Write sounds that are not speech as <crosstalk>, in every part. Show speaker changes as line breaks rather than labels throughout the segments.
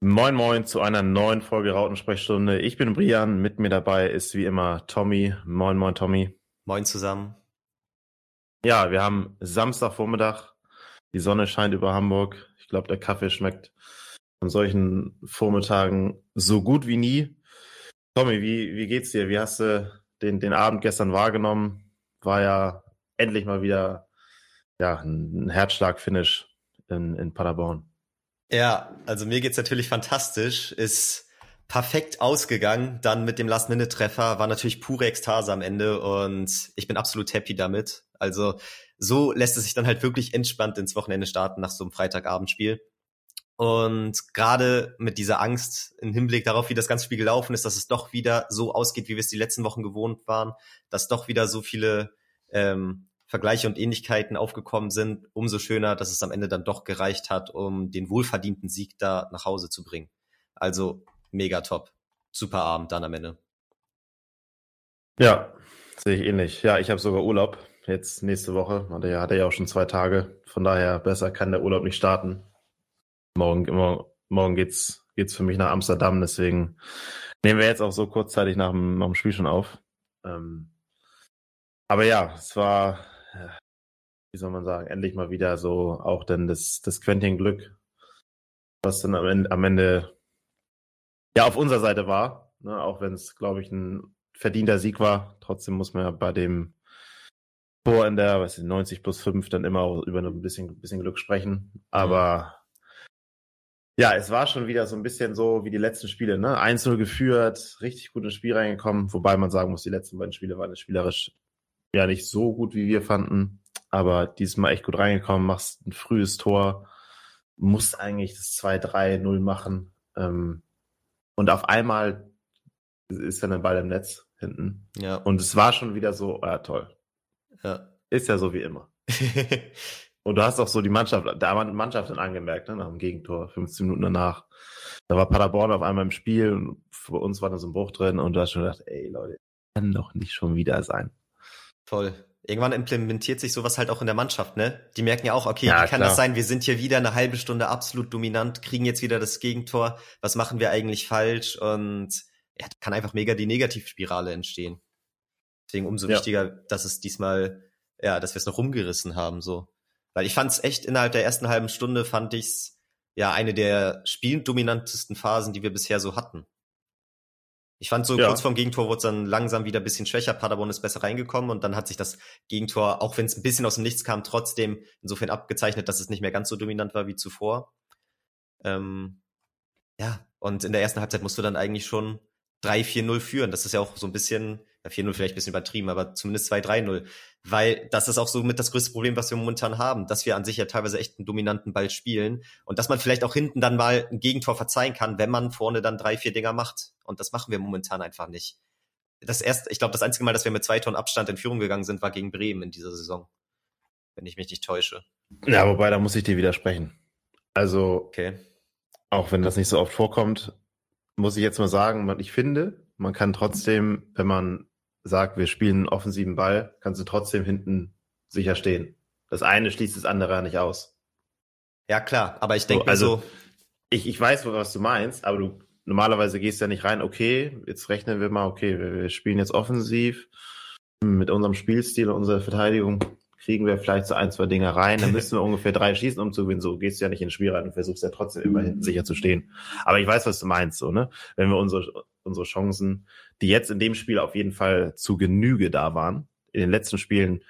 Moin Moin zu einer neuen Folge Rautensprechstunde. Ich bin Brian, mit mir dabei ist wie immer Tommy. Moin Moin Tommy.
Moin zusammen.
Ja, wir haben Samstagvormittag. Die Sonne scheint über Hamburg. Ich glaube, der Kaffee schmeckt an solchen Vormittagen so gut wie nie. Tommy, wie, wie geht's dir? Wie hast du den, den Abend gestern wahrgenommen? War ja endlich mal wieder ja, ein Herzschlag-Finish in, in Paderborn.
Ja, also mir geht's natürlich fantastisch. Ist perfekt ausgegangen. Dann mit dem Last-Minute-Treffer war natürlich pure Ekstase am Ende und ich bin absolut happy damit. Also so lässt es sich dann halt wirklich entspannt ins Wochenende starten nach so einem Freitagabendspiel. Und gerade mit dieser Angst im Hinblick darauf, wie das ganze Spiel gelaufen ist, dass es doch wieder so ausgeht, wie wir es die letzten Wochen gewohnt waren, dass doch wieder so viele ähm, Vergleiche und Ähnlichkeiten aufgekommen sind, umso schöner, dass es am Ende dann doch gereicht hat, um den wohlverdienten Sieg da nach Hause zu bringen. Also mega top. Super Abend dann am Ende.
Ja, sehe ich ähnlich. Ja, ich habe sogar Urlaub jetzt nächste Woche. Hatte ja, hatte ja auch schon zwei Tage. Von daher besser kann der Urlaub nicht starten. Morgen, morgen, morgen geht's, geht's für mich nach Amsterdam. Deswegen nehmen wir jetzt auch so kurzzeitig nach dem, nach dem Spiel schon auf. Ähm, aber ja, es war wie soll man sagen, endlich mal wieder so auch dann das, das Quentin Glück, was dann am Ende, am Ende ja auf unserer Seite war, ne? auch wenn es, glaube ich, ein verdienter Sieg war. Trotzdem muss man ja bei dem Tor in der, was ist, 90 plus 5 dann immer auch über ein bisschen, bisschen Glück sprechen. Aber mhm. ja, es war schon wieder so ein bisschen so wie die letzten Spiele, ne? 1-0 geführt, richtig gut ins Spiel reingekommen, wobei man sagen muss, die letzten beiden Spiele waren spielerisch ja nicht so gut, wie wir fanden, aber diesmal echt gut reingekommen, machst ein frühes Tor, musst eigentlich das 2-3-0 machen. Ähm, und auf einmal ist dann der Ball im Netz hinten. Ja. Und es war schon wieder so, ja toll. Ja. Ist ja so wie immer. <laughs> und du hast auch so die Mannschaft, der Mannschaft dann angemerkt, ne, nach dem Gegentor, 15 Minuten danach. Da war Paderborn auf einmal im Spiel und für uns war da so ein Bruch drin und du hast schon gedacht, ey Leute, kann doch nicht schon wieder sein.
Voll. Irgendwann implementiert sich sowas halt auch in der Mannschaft, ne? Die merken ja auch, okay, ja, wie kann klar. das sein? Wir sind hier wieder eine halbe Stunde absolut dominant, kriegen jetzt wieder das Gegentor. Was machen wir eigentlich falsch? Und ja, kann einfach mega die Negativspirale entstehen. Deswegen umso ja. wichtiger, dass es diesmal, ja, dass wir es noch rumgerissen haben, so. Weil ich fand es echt innerhalb der ersten halben Stunde fand ich's ja eine der spieldominantesten Phasen, die wir bisher so hatten. Ich fand so ja. kurz vorm Gegentor wurde es dann langsam wieder ein bisschen schwächer. Paderborn ist besser reingekommen und dann hat sich das Gegentor, auch wenn es ein bisschen aus dem Nichts kam, trotzdem insofern abgezeichnet, dass es nicht mehr ganz so dominant war wie zuvor. Ähm, ja, und in der ersten Halbzeit musst du dann eigentlich schon 3-4-0 führen. Das ist ja auch so ein bisschen, 4-0 vielleicht ein bisschen übertrieben, aber zumindest 2-3-0. Weil das ist auch so mit das größte Problem, was wir momentan haben, dass wir an sich ja teilweise echt einen dominanten Ball spielen und dass man vielleicht auch hinten dann mal ein Gegentor verzeihen kann, wenn man vorne dann drei, vier Dinger macht. Und das machen wir momentan einfach nicht. Das erste, ich glaube, das einzige Mal, dass wir mit zwei Tonnen Abstand in Führung gegangen sind, war gegen Bremen in dieser Saison. Wenn ich mich nicht täusche.
Ja, wobei, da muss ich dir widersprechen. Also, okay. auch wenn das nicht so oft vorkommt, muss ich jetzt mal sagen, ich finde, man kann trotzdem, wenn man sagt, wir spielen einen offensiven Ball, kannst du trotzdem hinten sicher stehen. Das eine schließt das andere ja nicht aus.
Ja, klar, aber ich denke
so, also, so. Ich, ich weiß, was du meinst, aber du normalerweise gehst ja nicht rein, okay, jetzt rechnen wir mal, okay, wir, wir spielen jetzt offensiv mit unserem Spielstil und unserer Verteidigung kriegen wir vielleicht so ein, zwei Dinge rein, dann müssen wir <laughs> ungefähr drei schießen, um zu gewinnen. So gehst du ja nicht ins Spiel rein und versuchst ja trotzdem immer hinten sicher zu stehen. Aber ich weiß, was du meinst, so, ne? Wenn wir unsere, unsere Chancen, die jetzt in dem Spiel auf jeden Fall zu Genüge da waren, in den letzten Spielen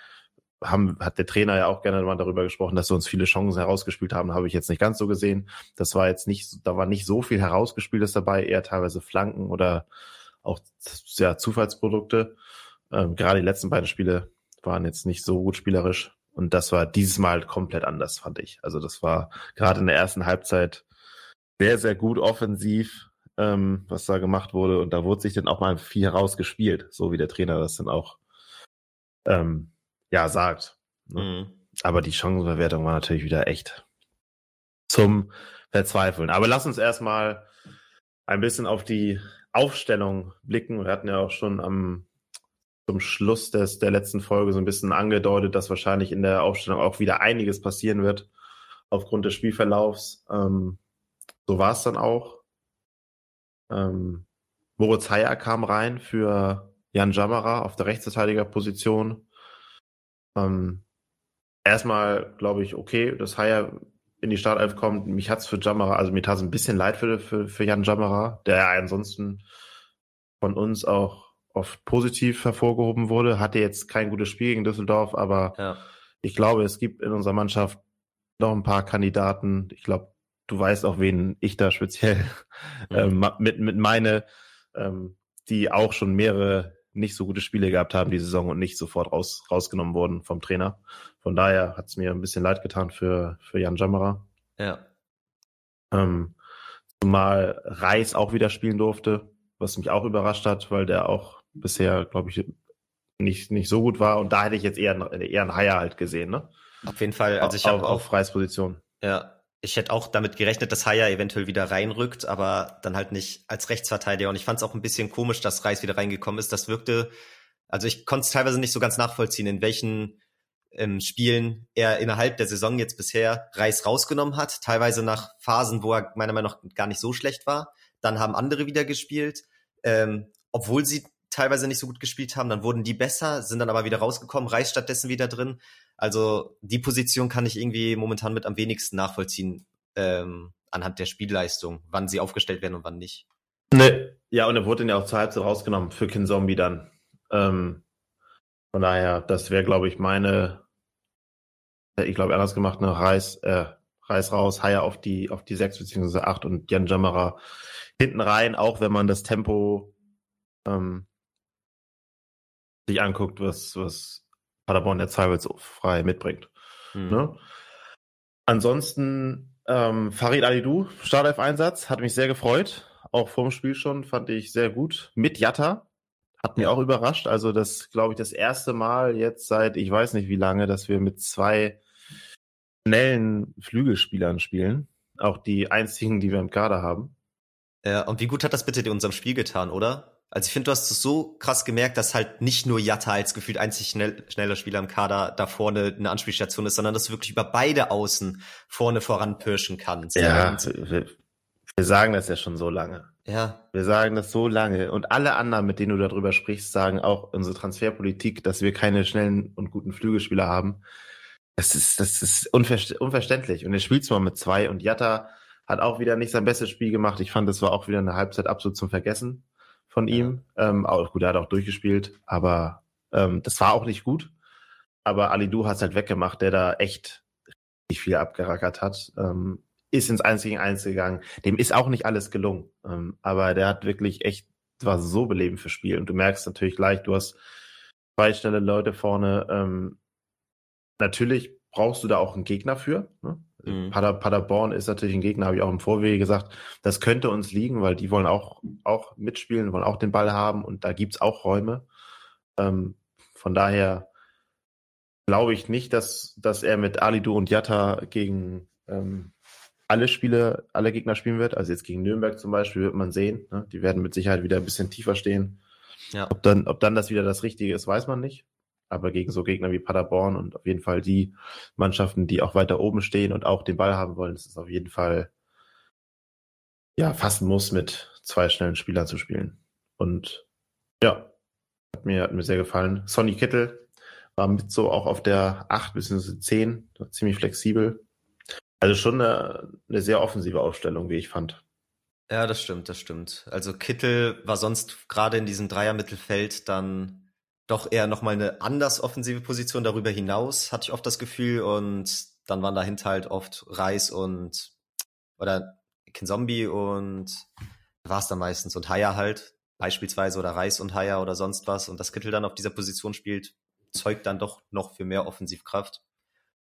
haben, hat der Trainer ja auch gerne mal darüber gesprochen, dass wir uns viele Chancen herausgespielt haben, habe ich jetzt nicht ganz so gesehen. Das war jetzt nicht, da war nicht so viel herausgespieltes dabei, eher teilweise Flanken oder auch ja, Zufallsprodukte. Ähm, gerade die letzten beiden Spiele waren jetzt nicht so gut spielerisch. Und das war dieses Mal halt komplett anders, fand ich. Also das war gerade in der ersten Halbzeit sehr, sehr gut offensiv, ähm, was da gemacht wurde. Und da wurde sich dann auch mal viel herausgespielt, so wie der Trainer das dann auch ähm, ja sagt. Ne? Mhm. Aber die Chancenverwertung war natürlich wieder echt zum Verzweifeln. Aber lass uns erstmal ein bisschen auf die Aufstellung blicken. Wir hatten ja auch schon am zum Schluss des, der letzten Folge so ein bisschen angedeutet, dass wahrscheinlich in der Aufstellung auch wieder einiges passieren wird aufgrund des Spielverlaufs. Ähm, so war es dann auch. Ähm, Moritz Heyer kam rein für Jan Jammerer auf der Rechtsverteidigerposition. Ähm, erstmal glaube ich, okay, dass Heyer in die Startelf kommt. Mich hat's für Jammerer, also mir tat es ein bisschen leid für, für, für Jan Jammerer, der ja ansonsten von uns auch oft positiv hervorgehoben wurde. Hatte jetzt kein gutes Spiel gegen Düsseldorf, aber ja. ich glaube, es gibt in unserer Mannschaft noch ein paar Kandidaten. Ich glaube, du weißt auch, wen ich da speziell <laughs> mhm. ähm, mit, mit meine, ähm, die auch schon mehrere nicht so gute Spiele gehabt haben die Saison und nicht sofort raus, rausgenommen wurden vom Trainer. Von daher hat es mir ein bisschen leid getan für, für Jan Jammerer.
Ja.
Ähm, zumal Reis auch wieder spielen durfte, was mich auch überrascht hat, weil der auch bisher, glaube ich, nicht, nicht so gut war. Und da hätte ich jetzt eher, eher einen Haier halt gesehen, ne?
Auf jeden Fall. Also ich
habe auch auf Reis Position.
Ja, ich hätte auch damit gerechnet, dass Haya eventuell wieder reinrückt, aber dann halt nicht als Rechtsverteidiger. Und ich fand es auch ein bisschen komisch, dass Reis wieder reingekommen ist. Das wirkte, also ich konnte es teilweise nicht so ganz nachvollziehen, in welchen ähm, Spielen er innerhalb der Saison jetzt bisher Reis rausgenommen hat. Teilweise nach Phasen, wo er meiner Meinung nach gar nicht so schlecht war. Dann haben andere wieder gespielt. Ähm, obwohl sie teilweise nicht so gut gespielt haben, dann wurden die besser, sind dann aber wieder rausgekommen, Reis stattdessen wieder drin. Also die Position kann ich irgendwie momentan mit am wenigsten nachvollziehen ähm, anhand der Spielleistung, wann sie aufgestellt werden und wann nicht.
Nee. Ja, und er wurde dann ja auch zur Halbzeit rausgenommen für Kin Zombie dann. Ähm, von daher, das wäre, glaube ich, meine, ich glaube, anders gemacht, ne, Reis, äh, Reis raus, Haier auf die, auf die sechs beziehungsweise acht und Jan Jammerer hinten rein, auch wenn man das Tempo ähm, sich anguckt, was, was Paderborn der frei mitbringt. Mhm. Ne? Ansonsten ähm, Farid Alidou, Startelf-Einsatz, hat mich sehr gefreut. Auch vorm Spiel schon fand ich sehr gut. Mit Jatta hat mich auch überrascht. Also das, glaube ich, das erste Mal jetzt seit, ich weiß nicht wie lange, dass wir mit zwei schnellen Flügelspielern spielen. Auch die einzigen, die wir im Kader haben.
Ja, und wie gut hat das bitte in unserem Spiel getan, oder? Also ich finde, du hast es so krass gemerkt, dass halt nicht nur Jatta als gefühlt einzig schnell, schneller Spieler im Kader da vorne eine Anspielstation ist, sondern dass du wirklich über beide Außen vorne voranpirschen kannst.
Ja, wir, wir sagen das ja schon so lange.
Ja.
Wir sagen das so lange. Und alle anderen, mit denen du darüber sprichst, sagen auch unsere Transferpolitik, dass wir keine schnellen und guten Flügelspieler haben. Das ist, das ist unverständlich. Und er spielt zwar mit zwei und Jatta hat auch wieder nicht sein bestes Spiel gemacht. Ich fand, das war auch wieder eine Halbzeit absolut zum Vergessen von ihm. Ähm, auch, gut, er hat auch durchgespielt, aber ähm, das war auch nicht gut. Aber Ali Du hat es halt weggemacht, der da echt richtig viel abgerackert hat. Ähm, ist ins 1 gegen 1 gegangen. Dem ist auch nicht alles gelungen. Ähm, aber der hat wirklich echt, war so belebend für Spiel. Und du merkst natürlich gleich, du hast zwei schnelle Leute vorne. Ähm, natürlich brauchst du da auch einen Gegner für. Ne? Mhm. Pader, Paderborn ist natürlich ein Gegner, habe ich auch im Vorwege gesagt, das könnte uns liegen, weil die wollen auch, auch mitspielen, wollen auch den Ball haben und da gibt's auch Räume. Ähm, von daher glaube ich nicht, dass, dass er mit Alidu und Jatta gegen ähm, alle Spiele, alle Gegner spielen wird. Also jetzt gegen Nürnberg zum Beispiel wird man sehen. Ne? Die werden mit Sicherheit wieder ein bisschen tiefer stehen. Ja. Ob, dann, ob dann das wieder das Richtige ist, weiß man nicht aber gegen so Gegner wie Paderborn und auf jeden Fall die Mannschaften, die auch weiter oben stehen und auch den Ball haben wollen, ist es auf jeden Fall ja fast ein Muss mit zwei schnellen Spielern zu spielen. Und ja, hat mir, hat mir sehr gefallen. Sonny Kittel war mit so auch auf der 8 bzw. 10, ziemlich flexibel. Also schon eine, eine sehr offensive Aufstellung, wie ich fand.
Ja, das stimmt, das stimmt. Also Kittel war sonst gerade in diesem Dreier-Mittelfeld dann doch eher nochmal eine anders offensive Position darüber hinaus, hatte ich oft das Gefühl. Und dann waren dahinter halt oft Reis und oder Kinzombie und war es dann meistens und Haya halt, beispielsweise oder Reis und Haya oder sonst was. Und das Kittel dann auf dieser Position spielt, zeugt dann doch noch für mehr Offensivkraft.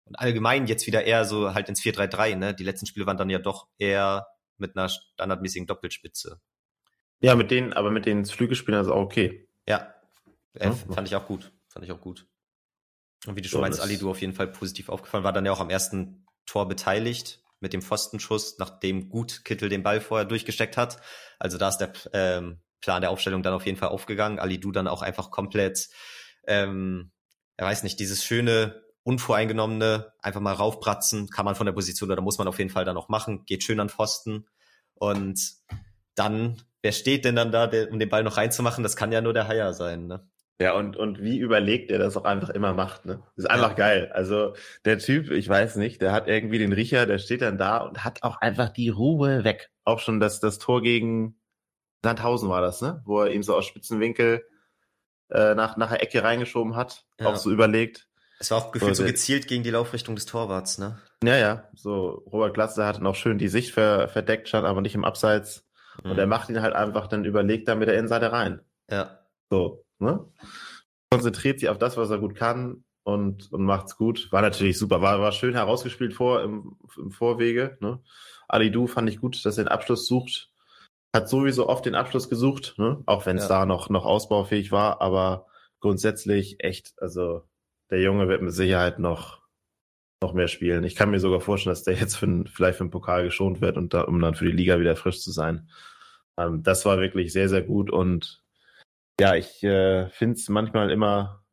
Und allgemein jetzt wieder eher so halt ins 4-3-3, ne? Die letzten Spiele waren dann ja doch eher mit einer standardmäßigen Doppelspitze.
Ja, mit denen, aber mit den Flügelspielern ist auch okay.
Ja, äh, fand ich auch gut. Fand ich auch gut. Und wie du schon meinst, Ali, du auf jeden Fall positiv aufgefallen, war dann ja auch am ersten Tor beteiligt mit dem Pfostenschuss, nachdem gut Kittel den Ball vorher durchgesteckt hat. Also da ist der ähm, Plan der Aufstellung dann auf jeden Fall aufgegangen. Ali Du dann auch einfach komplett, ähm, er weiß nicht, dieses schöne, unvoreingenommene, einfach mal raufbratzen, kann man von der Position oder muss man auf jeden Fall dann auch machen, geht schön an Pfosten. Und dann wer steht denn dann da, der, um den Ball noch reinzumachen? Das kann ja nur der Haier sein, ne?
Ja, und, und wie überlegt er das auch einfach immer macht, ne? Ist einfach ja. geil. Also der Typ, ich weiß nicht, der hat irgendwie den Riecher, der steht dann da und hat auch einfach die Ruhe weg. Auch schon das, das Tor gegen Sandhausen war das, ne? Wo er ihm so aus Spitzenwinkel äh, nach, nach der Ecke reingeschoben hat, ja. auch so überlegt.
Es war auch gefühlt so, so gezielt gegen die Laufrichtung des Torwarts, ne?
Ja, ja. So, Robert Glatze hat noch schön die Sicht ver, verdeckt, stand aber nicht im Abseits. Mhm. Und er macht ihn halt einfach dann überlegt da mit der Innenseite rein.
Ja.
So, ne? Konzentriert sich auf das, was er gut kann und, und macht's gut. War natürlich super. War, war schön herausgespielt vor, im, im Vorwege, ne? Ali Du fand ich gut, dass er den Abschluss sucht. Hat sowieso oft den Abschluss gesucht, ne? Auch wenn es ja. da noch, noch ausbaufähig war, aber grundsätzlich echt, also der Junge wird mit Sicherheit noch, noch mehr spielen. Ich kann mir sogar vorstellen, dass der jetzt für, vielleicht für den Pokal geschont wird und da, um dann für die Liga wieder frisch zu sein. Ähm, das war wirklich sehr, sehr gut und ja, ich äh, finde es manchmal immer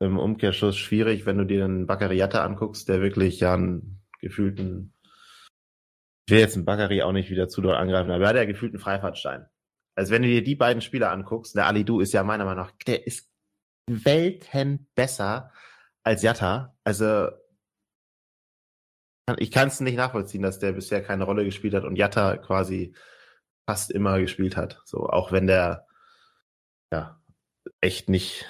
im Umkehrschluss schwierig, wenn du dir einen Baccariata anguckst, der wirklich ja einen gefühlten, ich will jetzt einen Baccari auch nicht wieder zu dort angreifen, aber er hat ja gefühlten Freifahrtstein. Also wenn du dir die beiden Spieler anguckst, der Ali Du ist ja meiner Meinung nach, der ist Welten besser als Jatta. Also ich kann es nicht nachvollziehen, dass der bisher keine Rolle gespielt hat und Jatta quasi fast immer gespielt hat. So, auch wenn der ja echt nicht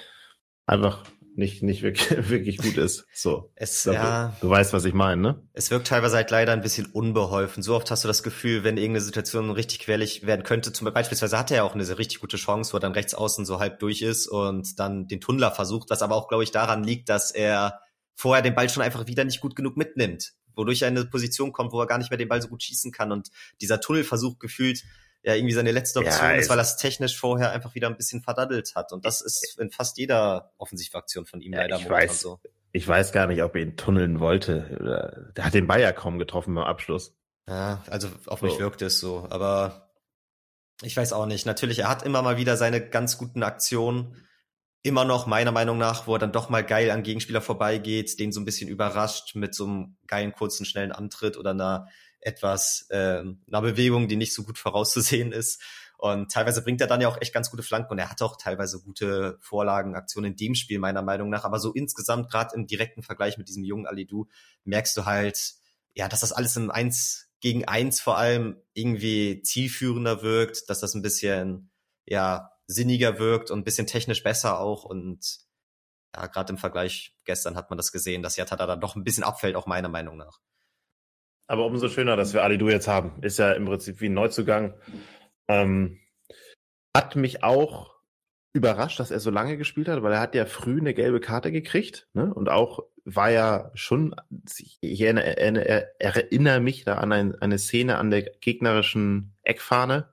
einfach nicht, nicht wirklich, <laughs> wirklich gut ist. So.
Es, glaub, ja,
du, du, weißt, was ich meine, ne?
Es wirkt teilweise halt leider ein bisschen unbeholfen. So oft hast du das Gefühl, wenn irgendeine Situation richtig querlich werden könnte, zum Beispiel beispielsweise hatte er auch eine richtig gute Chance, wo er dann rechts außen so halb durch ist und dann den Tunnler versucht, was aber auch, glaube ich, daran liegt, dass er vorher den Ball schon einfach wieder nicht gut genug mitnimmt, wodurch er in eine Position kommt, wo er gar nicht mehr den Ball so gut schießen kann und dieser Tunnelversuch gefühlt ja irgendwie seine letzte Option ja, ist, weil er es technisch vorher einfach wieder ein bisschen verdaddelt hat. Und das ist in fast jeder Offensivaktion von ihm ja, leider
ich weiß, so. Ich weiß gar nicht, ob er ihn tunneln wollte. Der hat den Bayer kaum getroffen beim Abschluss.
Ja, also auf so. mich wirkte es so. Aber ich weiß auch nicht. Natürlich, er hat immer mal wieder seine ganz guten Aktionen. Immer noch, meiner Meinung nach, wo er dann doch mal geil an Gegenspieler vorbeigeht, den so ein bisschen überrascht mit so einem geilen, kurzen, schnellen Antritt oder einer etwas äh, einer Bewegung, die nicht so gut vorauszusehen ist. Und teilweise bringt er dann ja auch echt ganz gute Flanken und er hat auch teilweise gute Vorlagen, Aktionen in dem Spiel meiner Meinung nach. Aber so insgesamt, gerade im direkten Vergleich mit diesem jungen Alidu, merkst du halt, ja, dass das alles im Eins gegen Eins vor allem irgendwie zielführender wirkt, dass das ein bisschen, ja, sinniger wirkt und ein bisschen technisch besser auch. Und ja, gerade im Vergleich gestern hat man das gesehen, dass Jatta da dann doch ein bisschen abfällt, auch meiner Meinung nach.
Aber umso schöner, dass wir Ali Du jetzt haben. Ist ja im Prinzip wie ein Neuzugang. Ähm, hat mich auch überrascht, dass er so lange gespielt hat, weil er hat ja früh eine gelbe Karte gekriegt. Ne? Und auch war ja schon, ich erinnere, erinnere mich da an ein, eine Szene an der gegnerischen Eckfahne.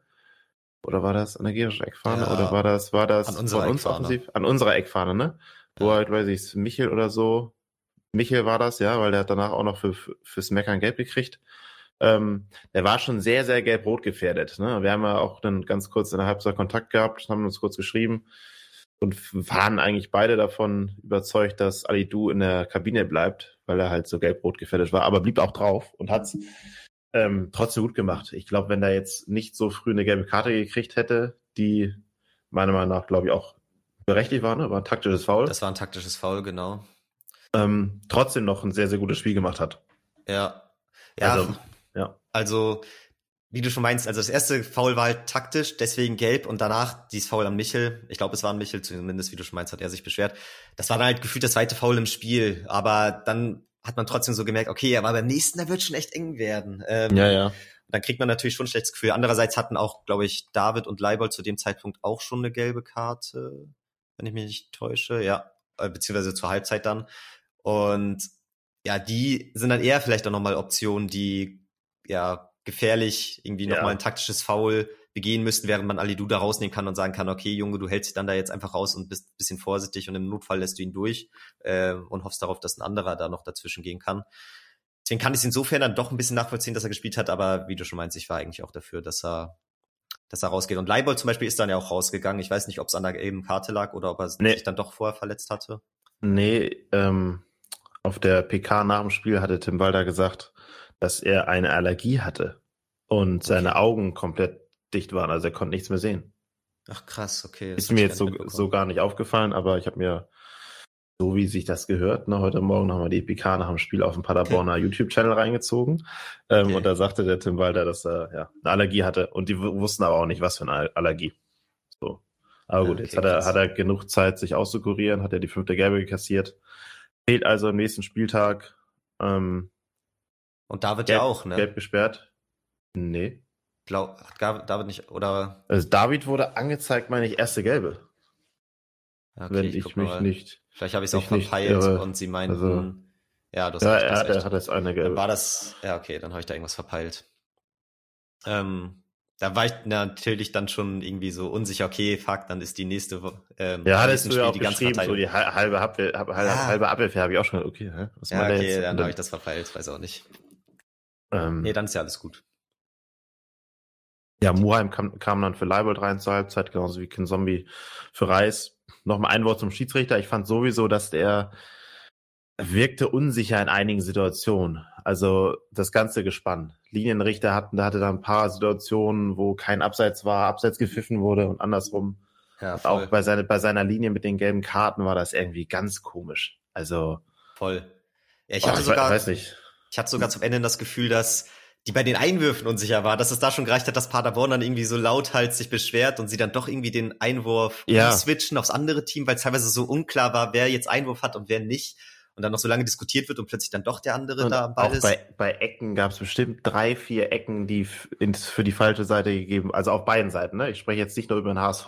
Oder war das an der gegnerischen Eckfahne? Ja, oder war das, war das
an unserer uns Eckfahne. offensiv?
An unserer Eckfahne, ne? Wo ja. halt, weiß ich, Michel oder so Michael war das, ja, weil der hat danach auch noch für, fürs Meckern gelb gekriegt. Ähm, der war schon sehr, sehr gelb-rot gefährdet. Ne? Wir haben ja auch dann ganz kurz in der Halbzeit Kontakt gehabt, haben uns kurz geschrieben und waren eigentlich beide davon überzeugt, dass Ali Du in der Kabine bleibt, weil er halt so gelb-rot gefährdet war, aber blieb auch drauf und hat ähm, trotzdem gut gemacht. Ich glaube, wenn er jetzt nicht so früh eine gelbe Karte gekriegt hätte, die meiner Meinung nach, glaube ich, auch berechtigt war, ne? war ein taktisches Foul.
Das war ein taktisches Foul, genau
ähm, trotzdem noch ein sehr, sehr gutes Spiel gemacht hat.
Ja. Ja. Also, ja. also wie du schon meinst, also das erste Foul war halt taktisch, deswegen gelb und danach dieses Foul an Michel. Ich glaube, es war ein Michel, zumindest wie du schon meinst, hat er sich beschwert. Das war dann halt gefühlt das zweite Foul im Spiel, aber dann hat man trotzdem so gemerkt, okay, er war beim nächsten, der wird schon echt eng werden.
Ähm, ja, ja.
Dann kriegt man natürlich schon ein schlechtes Gefühl. Andererseits hatten auch, glaube ich, David und Leibold zu dem Zeitpunkt auch schon eine gelbe Karte, wenn ich mich nicht täusche. Ja, äh, beziehungsweise zur Halbzeit dann. Und ja, die sind dann eher vielleicht auch nochmal Optionen, die ja gefährlich irgendwie nochmal ja. ein taktisches Foul begehen müssten, während man Ali da rausnehmen kann und sagen kann, okay, Junge, du hältst dich dann da jetzt einfach raus und bist bisschen vorsichtig und im Notfall lässt du ihn durch äh, und hoffst darauf, dass ein anderer da noch dazwischen gehen kann. Deswegen kann ich es insofern dann doch ein bisschen nachvollziehen, dass er gespielt hat, aber wie du schon meinst, ich war eigentlich auch dafür, dass er dass er rausgeht. Und Leibold zum Beispiel ist dann ja auch rausgegangen. Ich weiß nicht, ob es an der eben Karte lag oder ob er nee. sich dann doch vorher verletzt hatte.
Nee, ähm, auf der PK nach dem Spiel hatte Tim Walder gesagt, dass er eine Allergie hatte und seine okay. Augen komplett dicht waren, also er konnte nichts mehr sehen.
Ach krass, okay.
Ist mir jetzt so, so gar nicht aufgefallen, aber ich habe mir, so wie sich das gehört, ne, heute Morgen nochmal die PK nach dem Spiel auf dem Paderborner okay. YouTube-Channel reingezogen. Ähm, okay. Und da sagte der Tim Walter, dass er ja, eine Allergie hatte. Und die wussten aber auch nicht, was für eine Allergie. So. Aber gut, ja, jetzt hat er, hat er genug Zeit, sich auszukurieren, hat er die fünfte Gelbe kassiert. Fehlt also am nächsten Spieltag. Ähm,
und David gelb, ja auch, ne?
Gelb gesperrt. Nee.
Blau, hat David nicht, oder?
Also David wurde angezeigt, meine ich, erste Gelbe.
Okay, wenn ich, ich mich mal. nicht. Vielleicht habe ich es auch verpeilt und sie meinten, also,
ja, das ja, er, er hat jetzt eine Gelbe.
Dann war das, ja, okay, dann habe ich da irgendwas verpeilt. Ähm, da war ich natürlich dann schon irgendwie so unsicher, okay, fuck, dann ist die nächste
ähm, Ja, hattest du ja auch die geschrieben, so die halbe, Abwehr, halbe, ja. halbe Abwehrwehr habe ich auch schon, okay, hä?
was ja, okay, jetzt? dann habe ich das verpeilt, weiß auch nicht. Ähm, nee, dann ist ja alles gut.
Ja, Muheim kam, kam dann für Leibold rein zur Halbzeit, genauso wie Kin Zombie für Reis. Nochmal ein Wort zum Schiedsrichter. Ich fand sowieso, dass der wirkte unsicher in einigen Situationen. Also das ganze Gespann. Linienrichter hatten, da hatte da ein paar Situationen, wo kein Abseits war, Abseits gepfiffen wurde und andersrum. Ja, auch bei, seine, bei seiner Linie mit den gelben Karten war das irgendwie ganz komisch. Also.
Voll. Ja, ich hatte oh, sogar, weiß nicht. ich hatte sogar zum Ende das Gefühl, dass die bei den Einwürfen unsicher war, dass es da schon gereicht hat, dass Paderborn dann irgendwie so lauthals sich beschwert und sie dann doch irgendwie den Einwurf
ja.
switchen aufs andere Team, weil teilweise so unklar war, wer jetzt Einwurf hat und wer nicht. Und dann noch so lange diskutiert wird und plötzlich dann doch der andere und da am Ball auch ist.
Bei, bei Ecken gab es bestimmt drei, vier Ecken, die ins, für die falsche Seite gegeben, also auf beiden Seiten. Ne? Ich spreche jetzt nicht nur über den HSV,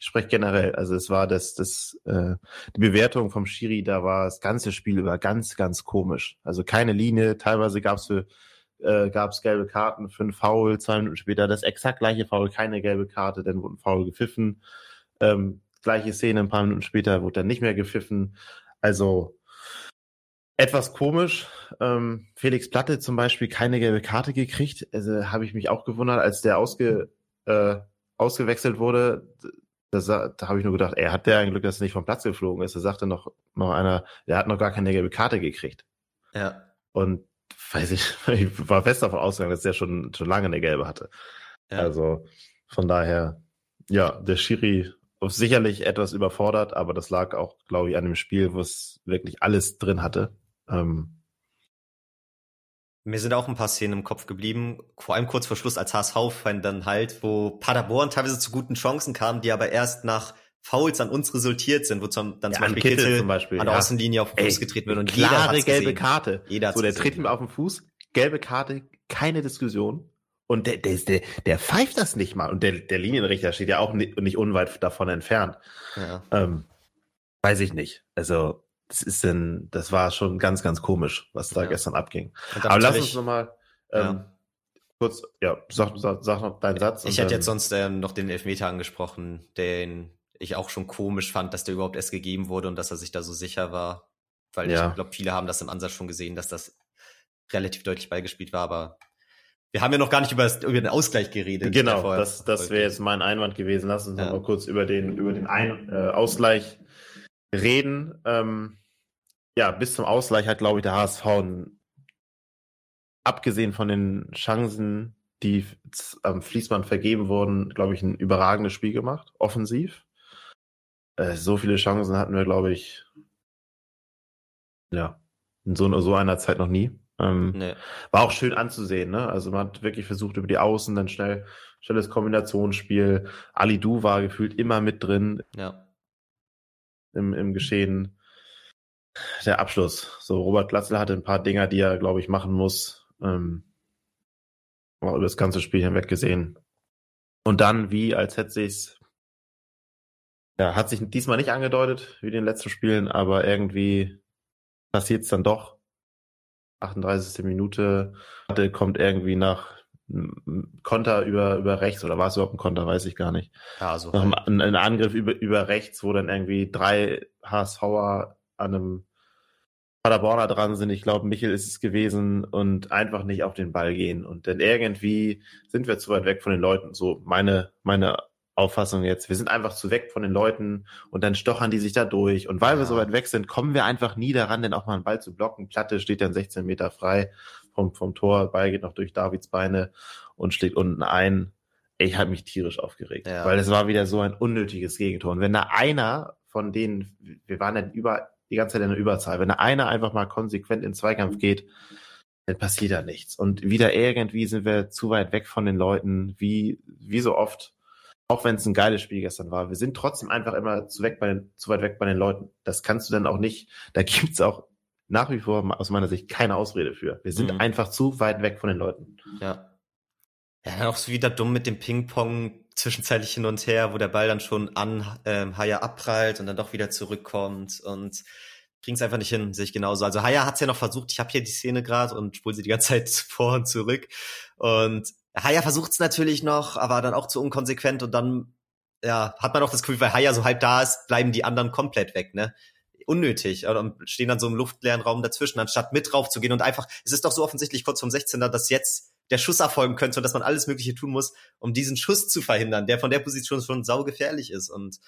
ich spreche generell. Also es war das, das, äh, die Bewertung vom Schiri, da war das ganze Spiel über ganz, ganz komisch. Also keine Linie, teilweise gab es für äh, gab es gelbe Karten für ein Foul, zwei Minuten später das exakt gleiche Foul, keine gelbe Karte, dann wurde ein Foul gepfiffen. Ähm, gleiche Szene, ein paar Minuten später wurde dann nicht mehr gepfiffen. Also etwas komisch. Ähm, Felix Platte zum Beispiel keine gelbe Karte gekriegt. Also habe ich mich auch gewundert, als der ausge, äh, ausgewechselt wurde. Da, da habe ich nur gedacht, er hat der ein Glück, dass er nicht vom Platz geflogen ist. Da sagte noch, noch einer, der hat noch gar keine gelbe Karte gekriegt.
Ja.
Und weiß ich, <laughs> ich war fest davon ausgegangen, dass der schon, schon lange eine gelbe hatte. Ja. Also von daher, ja, der Schiri sicherlich etwas überfordert, aber das lag auch, glaube ich, an dem Spiel, wo es wirklich alles drin hatte. Ähm,
mir sind auch ein paar Szenen im Kopf geblieben, vor allem kurz vor Schluss als HSV-Fan dann halt, wo Paderborn teilweise zu guten Chancen kam, die aber erst nach Fouls an uns resultiert sind, wo zum, dann ja, zum Beispiel Kittel, zum Beispiel,
an der
ja. Außenlinie auf den Fuß Ey, getreten wird und
klare jeder gelbe gesehen. Karte.
Jeder
so, der tritt ihm auf den Fuß, gelbe Karte, keine Diskussion. Und der, der, der, der pfeift das nicht mal. Und der, der Linienrichter steht ja auch nicht, nicht unweit davon entfernt. Ja. Ähm, weiß ich nicht. Also, das ist denn, das war schon ganz, ganz komisch, was da ja. gestern abging. Aber lass uns nochmal ähm, ja. kurz, ja, sag, sag, sag noch deinen Satz.
Ich hätte jetzt sonst ähm, noch den Elfmeter angesprochen, den ich auch schon komisch fand, dass der überhaupt erst gegeben wurde und dass er sich da so sicher war. Weil ja. ich glaube, viele haben das im Ansatz schon gesehen, dass das relativ deutlich beigespielt war, aber wir haben ja noch gar nicht über, das, über den Ausgleich geredet.
Genau, das, das wäre jetzt mein Einwand gewesen. Lass uns ja. noch mal kurz über den, über den Ein äh, Ausgleich reden. Ähm, ja, bis zum Ausgleich hat, glaube ich, der HSV abgesehen von den Chancen, die am Fließband vergeben wurden, glaube ich, ein überragendes Spiel gemacht, offensiv. Äh, so viele Chancen hatten wir, glaube ich, ja, in so, so einer Zeit noch nie. Ähm, nee. War auch schön anzusehen, ne? Also man hat wirklich versucht über die Außen, dann schnell, schnelles Kombinationsspiel. Ali Du war gefühlt immer mit drin.
Ja.
Im, im Geschehen. Der Abschluss. So, Robert Glatzel hatte ein paar Dinger, die er, glaube ich, machen muss. Ähm, über das ganze Spiel hinweg gesehen. Und dann, wie als hätte sich's ja, hat sich diesmal nicht angedeutet wie in den letzten Spielen, aber irgendwie passiert es dann doch. 38. Minute kommt irgendwie nach Konter über, über rechts oder war es überhaupt ein Konter, weiß ich gar nicht.
Ja, so
ein, ein, Angriff über, über rechts, wo dann irgendwie drei HSVer an einem Paderborner dran sind. Ich glaube, Michel ist es gewesen und einfach nicht auf den Ball gehen. Und dann irgendwie sind wir zu weit weg von den Leuten. So meine, meine Auffassung jetzt. Wir sind einfach zu weg von den Leuten und dann stochern die sich da durch. Und weil ja. wir so weit weg sind, kommen wir einfach nie daran, denn auch mal einen Ball zu blocken. Platte steht dann 16 Meter frei vom, vom Tor, Ball geht noch durch Davids Beine und schlägt unten ein. Ich habe mich tierisch aufgeregt, ja. weil es war wieder so ein unnötiges Gegentor. Und wenn da einer von denen, wir waren ja über, die ganze Zeit in der Überzahl, wenn einer einfach mal konsequent in Zweikampf geht, dann passiert da nichts. Und wieder irgendwie sind wir zu weit weg von den Leuten, wie, wie so oft auch wenn es ein geiles Spiel gestern war, wir sind trotzdem einfach immer zu, weg bei den, zu weit weg bei den Leuten. Das kannst du dann auch nicht, da <laughs> gibt's auch nach wie vor aus meiner Sicht keine Ausrede für. Wir sind mhm. einfach zu weit weg von den Leuten.
Ja. Ja, auch so wieder dumm mit dem Ping-Pong zwischenzeitlich hin und her, wo der Ball dann schon an ähm, Haya abprallt und dann doch wieder zurückkommt und kriegen es einfach nicht hin, sehe ich genauso. Also Haya hat es ja noch versucht, ich habe hier die Szene gerade und spule sie die ganze Zeit <laughs> vor und zurück und Haya versucht es natürlich noch, aber dann auch zu unkonsequent und dann ja, hat man auch das Gefühl, weil Haya so halb da ist, bleiben die anderen komplett weg, ne? Unnötig. Und stehen dann so im luftleeren Raum dazwischen, anstatt mit drauf zu gehen und einfach, es ist doch so offensichtlich kurz vom 16er, dass jetzt der Schuss erfolgen könnte und dass man alles Mögliche tun muss, um diesen Schuss zu verhindern, der von der Position schon saugefährlich ist. Und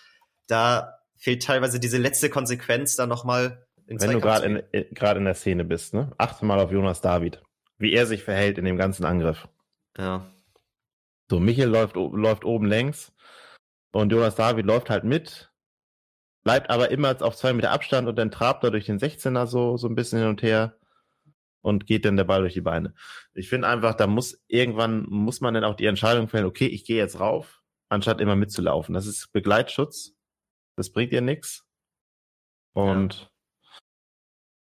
da fehlt teilweise diese letzte Konsequenz da nochmal
in Wenn du gerade in, äh, gerade in der Szene bist, ne? Achte mal auf Jonas David. Wie er sich verhält in dem ganzen Angriff.
Ja.
So, Michel läuft, läuft oben längs und Jonas David läuft halt mit, bleibt aber immer auf zwei Meter Abstand und dann trabt er durch den 16er so, so ein bisschen hin und her und geht dann der Ball durch die Beine. Ich finde einfach, da muss irgendwann, muss man dann auch die Entscheidung fällen, okay, ich gehe jetzt rauf, anstatt immer mitzulaufen. Das ist Begleitschutz. Das bringt dir nichts. Und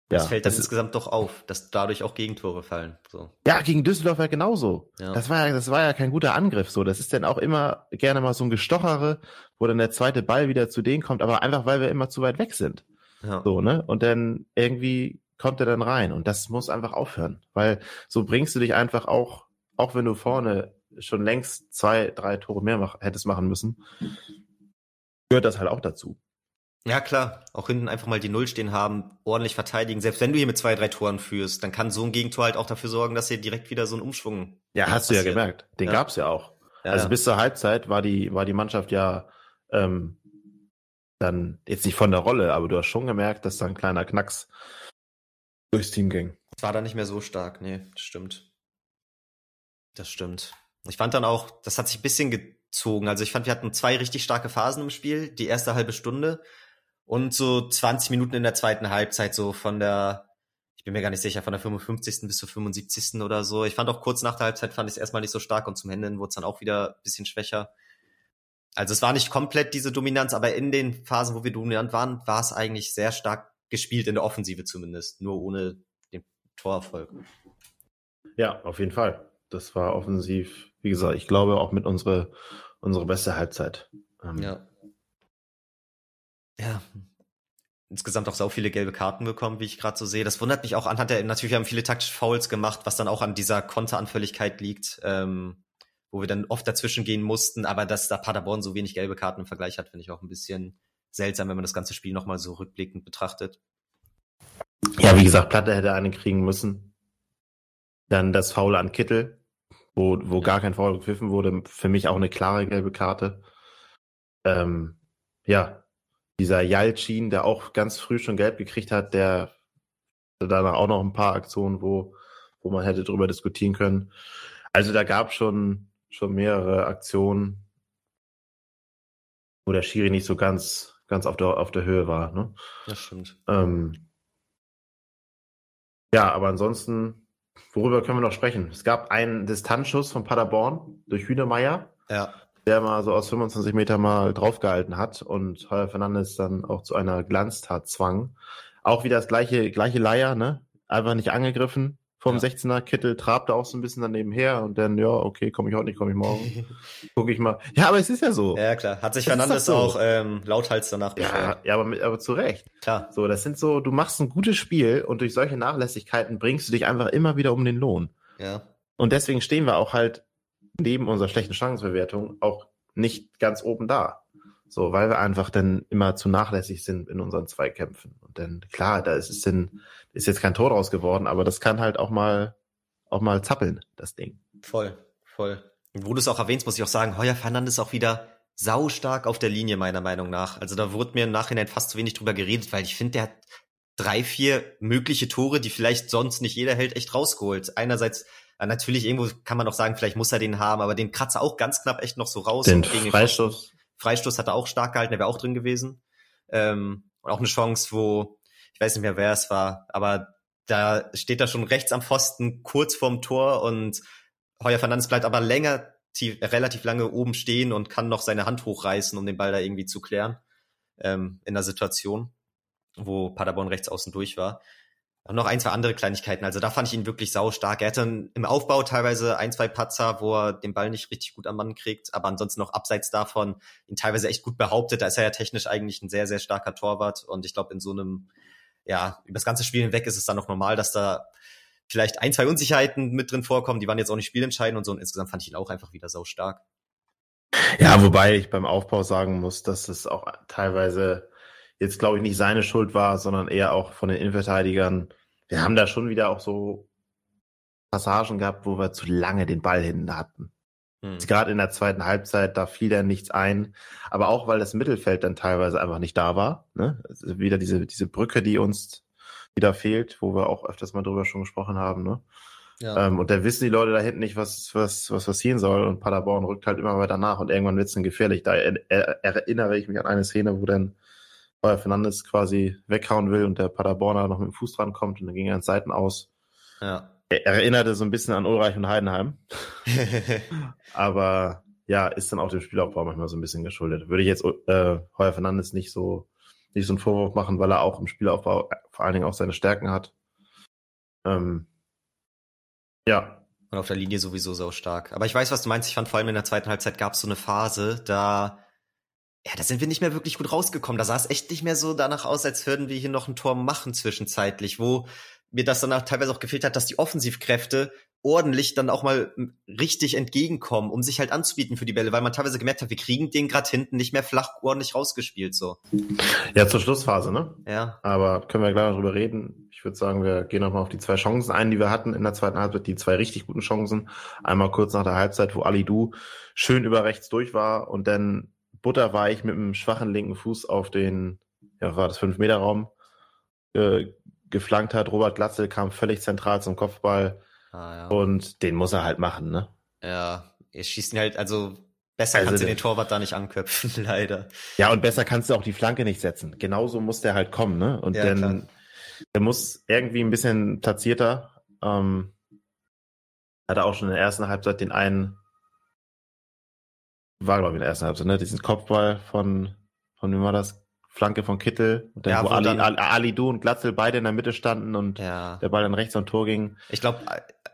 das ja, fällt dann das insgesamt doch auf, dass dadurch auch Gegentore fallen. So.
Ja, gegen Düsseldorf ja genauso. Ja. Das war ja, das war ja kein guter Angriff. So, das ist dann auch immer gerne mal so ein Gestochere, wo dann der zweite Ball wieder zu denen kommt, aber einfach weil wir immer zu weit weg sind. Ja. So, ne? Und dann irgendwie kommt er dann rein. Und das muss einfach aufhören. Weil so bringst du dich einfach auch, auch wenn du vorne schon längst zwei, drei Tore mehr mach, hättest machen müssen, gehört das halt auch dazu.
Ja, klar. Auch hinten einfach mal die Null stehen haben, ordentlich verteidigen. Selbst wenn du hier mit zwei, drei Toren führst, dann kann so ein Gegentor halt auch dafür sorgen, dass hier direkt wieder so ein Umschwung.
Ja, hast passiert. du ja gemerkt. Den ja. gab's ja auch. Ja, also ja. bis zur Halbzeit war die, war die Mannschaft ja ähm, dann jetzt nicht von der Rolle, aber du hast schon gemerkt, dass da ein kleiner Knacks durchs Team ging.
Es war da nicht mehr so stark, nee, das stimmt. Das stimmt. Ich fand dann auch, das hat sich ein bisschen gezogen. Also ich fand, wir hatten zwei richtig starke Phasen im Spiel. Die erste halbe Stunde und so 20 Minuten in der zweiten Halbzeit, so von der, ich bin mir gar nicht sicher, von der 55. bis zur 75. oder so. Ich fand auch kurz nach der Halbzeit fand ich es erstmal nicht so stark und zum Ende wurde es dann auch wieder ein bisschen schwächer. Also es war nicht komplett diese Dominanz, aber in den Phasen, wo wir dominant waren, war es eigentlich sehr stark gespielt, in der Offensive zumindest, nur ohne den Torerfolg.
Ja, auf jeden Fall. Das war offensiv, wie gesagt, ich glaube auch mit unsere, unsere beste Halbzeit.
Ähm, ja ja, insgesamt auch so viele gelbe Karten bekommen, wie ich gerade so sehe. Das wundert mich auch anhand der, natürlich haben viele taktische Fouls gemacht, was dann auch an dieser Konteranfälligkeit liegt, ähm, wo wir dann oft dazwischen gehen mussten, aber dass da Paderborn so wenig gelbe Karten im Vergleich hat, finde ich auch ein bisschen seltsam, wenn man das ganze Spiel nochmal so rückblickend betrachtet.
Ja, wie gesagt, Platte hätte eine kriegen müssen. Dann das Foul an Kittel, wo, wo ja. gar kein Foul gepfiffen wurde. Für mich auch eine klare gelbe Karte. Ähm, ja, dieser Jalcin, der auch ganz früh schon gelb gekriegt hat, der danach auch noch ein paar Aktionen, wo, wo man hätte drüber diskutieren können. Also da gab schon, schon mehrere Aktionen, wo der Schiri nicht so ganz, ganz auf der, auf der Höhe war. Ne?
Das stimmt.
Ähm, ja, aber ansonsten, worüber können wir noch sprechen? Es gab einen Distanzschuss von Paderborn durch Hühnemeier.
Ja
der mal so aus 25 Meter mal draufgehalten hat und Heuer Fernandes dann auch zu einer Glanztat zwang. Auch wieder das gleiche, gleiche Leier, ne? Einfach nicht angegriffen vom ja. 16er. Kittel trabte auch so ein bisschen daneben her und dann, ja, okay, komme ich heute nicht, komme ich morgen. <laughs> Guck ich mal. Ja, aber es ist ja so.
Ja, klar. Hat sich das Fernandes so. auch ähm, lauthals danach
Ja, ja aber, mit, aber zu Recht.
Klar.
So, das sind so, du machst ein gutes Spiel und durch solche Nachlässigkeiten bringst du dich einfach immer wieder um den Lohn.
Ja.
Und deswegen stehen wir auch halt neben unserer schlechten Chancenbewertung auch nicht ganz oben da. So, weil wir einfach dann immer zu nachlässig sind in unseren Zweikämpfen. Und dann, klar, da ist es denn, ist jetzt kein Tor draus geworden, aber das kann halt auch mal, auch mal zappeln, das Ding.
Voll, voll. Und wo du es auch erwähnst, muss ich auch sagen, Heuer Fernandes auch wieder sau stark auf der Linie, meiner Meinung nach. Also da wurde mir im Nachhinein fast zu wenig drüber geredet, weil ich finde, der hat drei, vier mögliche Tore, die vielleicht sonst nicht jeder hält, echt rausgeholt. Einerseits, äh, natürlich irgendwo kann man noch sagen, vielleicht muss er den haben, aber den kratzt er auch ganz knapp echt noch so raus.
Den Freistoß.
Freistoß hat er auch stark gehalten, der wäre auch drin gewesen. Ähm, und auch eine Chance, wo, ich weiß nicht mehr, wer es war, aber da steht er schon rechts am Pfosten, kurz vorm Tor und Heuer Fernandes bleibt aber länger, tief, relativ lange oben stehen und kann noch seine Hand hochreißen, um den Ball da irgendwie zu klären ähm, in der Situation, wo Paderborn rechts außen durch war. Und noch ein, zwei andere Kleinigkeiten. Also da fand ich ihn wirklich sau stark. Er hatte im Aufbau teilweise ein, zwei Patzer, wo er den Ball nicht richtig gut am Mann kriegt, aber ansonsten noch abseits davon ihn teilweise echt gut behauptet. Da ist er ja technisch eigentlich ein sehr, sehr starker Torwart. Und ich glaube, in so einem, ja, über das ganze Spiel hinweg ist es dann noch normal, dass da vielleicht ein, zwei Unsicherheiten mit drin vorkommen. Die waren jetzt auch nicht spielentscheidend und so. Und insgesamt fand ich ihn auch einfach wieder sau stark.
Ja, wobei ich beim Aufbau sagen muss, dass es auch teilweise jetzt, glaube ich, nicht seine Schuld war, sondern eher auch von den Innenverteidigern. Wir haben da schon wieder auch so Passagen gehabt, wo wir zu lange den Ball hinten hatten. Hm. Gerade in der zweiten Halbzeit, da fiel dann nichts ein. Aber auch, weil das Mittelfeld dann teilweise einfach nicht da war. Ne? Wieder diese, diese Brücke, die uns wieder fehlt, wo wir auch öfters mal drüber schon gesprochen haben. Ne? Ja. Ähm, und da wissen die Leute da hinten nicht, was, was, was passieren soll. Und Paderborn rückt halt immer weiter nach und irgendwann wird es dann gefährlich. Da er, er, erinnere ich mich an eine Szene, wo dann Euer Fernandes quasi weghauen will und der Paderborner noch mit dem Fuß dran kommt und dann ging er ans Seiten aus. Ja. Er, er erinnerte so ein bisschen an Ulreich und Heidenheim. <laughs> Aber ja, ist dann auch dem Spielaufbau manchmal so ein bisschen geschuldet. Würde ich jetzt äh, Heuer Fernandes nicht so nicht so einen Vorwurf machen, weil er auch im Spielaufbau vor allen Dingen auch seine Stärken hat. Ähm, ja.
Und auf der Linie sowieso so stark. Aber ich weiß, was du meinst. Ich fand vor allem in der zweiten Halbzeit gab es so eine Phase, da ja, da sind wir nicht mehr wirklich gut rausgekommen. Da sah es echt nicht mehr so danach aus, als würden wir hier noch ein Tor machen zwischenzeitlich, wo mir das danach teilweise auch gefehlt hat, dass die Offensivkräfte ordentlich dann auch mal richtig entgegenkommen, um sich halt anzubieten für die Bälle, weil man teilweise gemerkt hat, wir kriegen den gerade hinten nicht mehr flach ordentlich rausgespielt so.
Ja, zur Schlussphase, ne?
Ja.
Aber können wir gleich noch drüber reden. Ich würde sagen, wir gehen nochmal auf die zwei Chancen ein, die wir hatten in der zweiten Halbzeit, die zwei richtig guten Chancen. Einmal kurz nach der Halbzeit, wo Ali Du schön über rechts durch war und dann butterweich mit einem schwachen linken Fuß auf den, ja, war das 5-Meter-Raum äh, geflankt hat. Robert Glatzel kam völlig zentral zum Kopfball Ah, ja. Und den muss er halt machen, ne?
Ja, er schießt ihn halt, also besser also, kannst du den Torwart da nicht anköpfen, <laughs> leider.
Ja, und besser kannst du auch die Flanke nicht setzen. Genauso muss der halt kommen, ne? Und ja, dann, klar. der muss irgendwie ein bisschen platzierter. Ähm, hat er auch schon in der ersten Halbzeit den einen, war glaube ich in der ersten Halbzeit, ne? Diesen Kopfball von, von wie war das? Flanke von Kittel, und dann, ja, wo, wo Ali, dann, Ali Du und Glatzel beide in der Mitte standen und ja. der Ball dann rechts am Tor ging.
Ich glaube,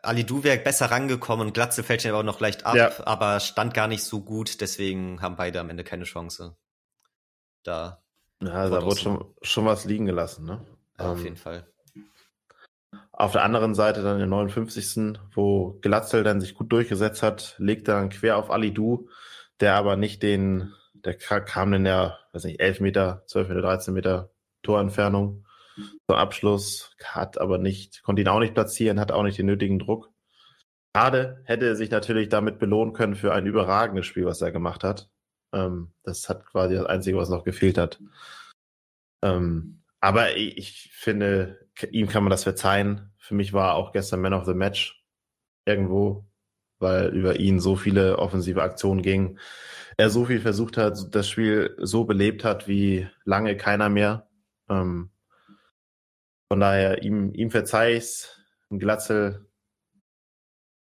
Ali Du wäre besser rangekommen und Glatzel fällt ja aber noch leicht ab, ja. aber stand gar nicht so gut, deswegen haben beide am Ende keine Chance. Da.
Ja, da wurde schon, schon was liegen gelassen, ne?
Ja, um, auf ähm, jeden Fall.
Auf der anderen Seite dann in 59. wo Glatzel dann sich gut durchgesetzt hat, legt er dann quer auf Ali Du, der aber nicht den der kam in der, weiß nicht, 11 Meter, 12 Meter, 13 Meter Torentfernung zum Abschluss, hat aber nicht, konnte ihn auch nicht platzieren, hat auch nicht den nötigen Druck. Gerade hätte er sich natürlich damit belohnen können für ein überragendes Spiel, was er gemacht hat. Ähm, das hat quasi das Einzige, was noch gefehlt hat. Ähm, aber ich, ich finde, ihm kann man das verzeihen. Für mich war auch gestern Man of the Match irgendwo, weil über ihn so viele offensive Aktionen gingen er so viel versucht hat, das Spiel so belebt hat wie lange keiner mehr. Ähm, von daher, ihm, ihm verzeih ich's. Ein Glatzel,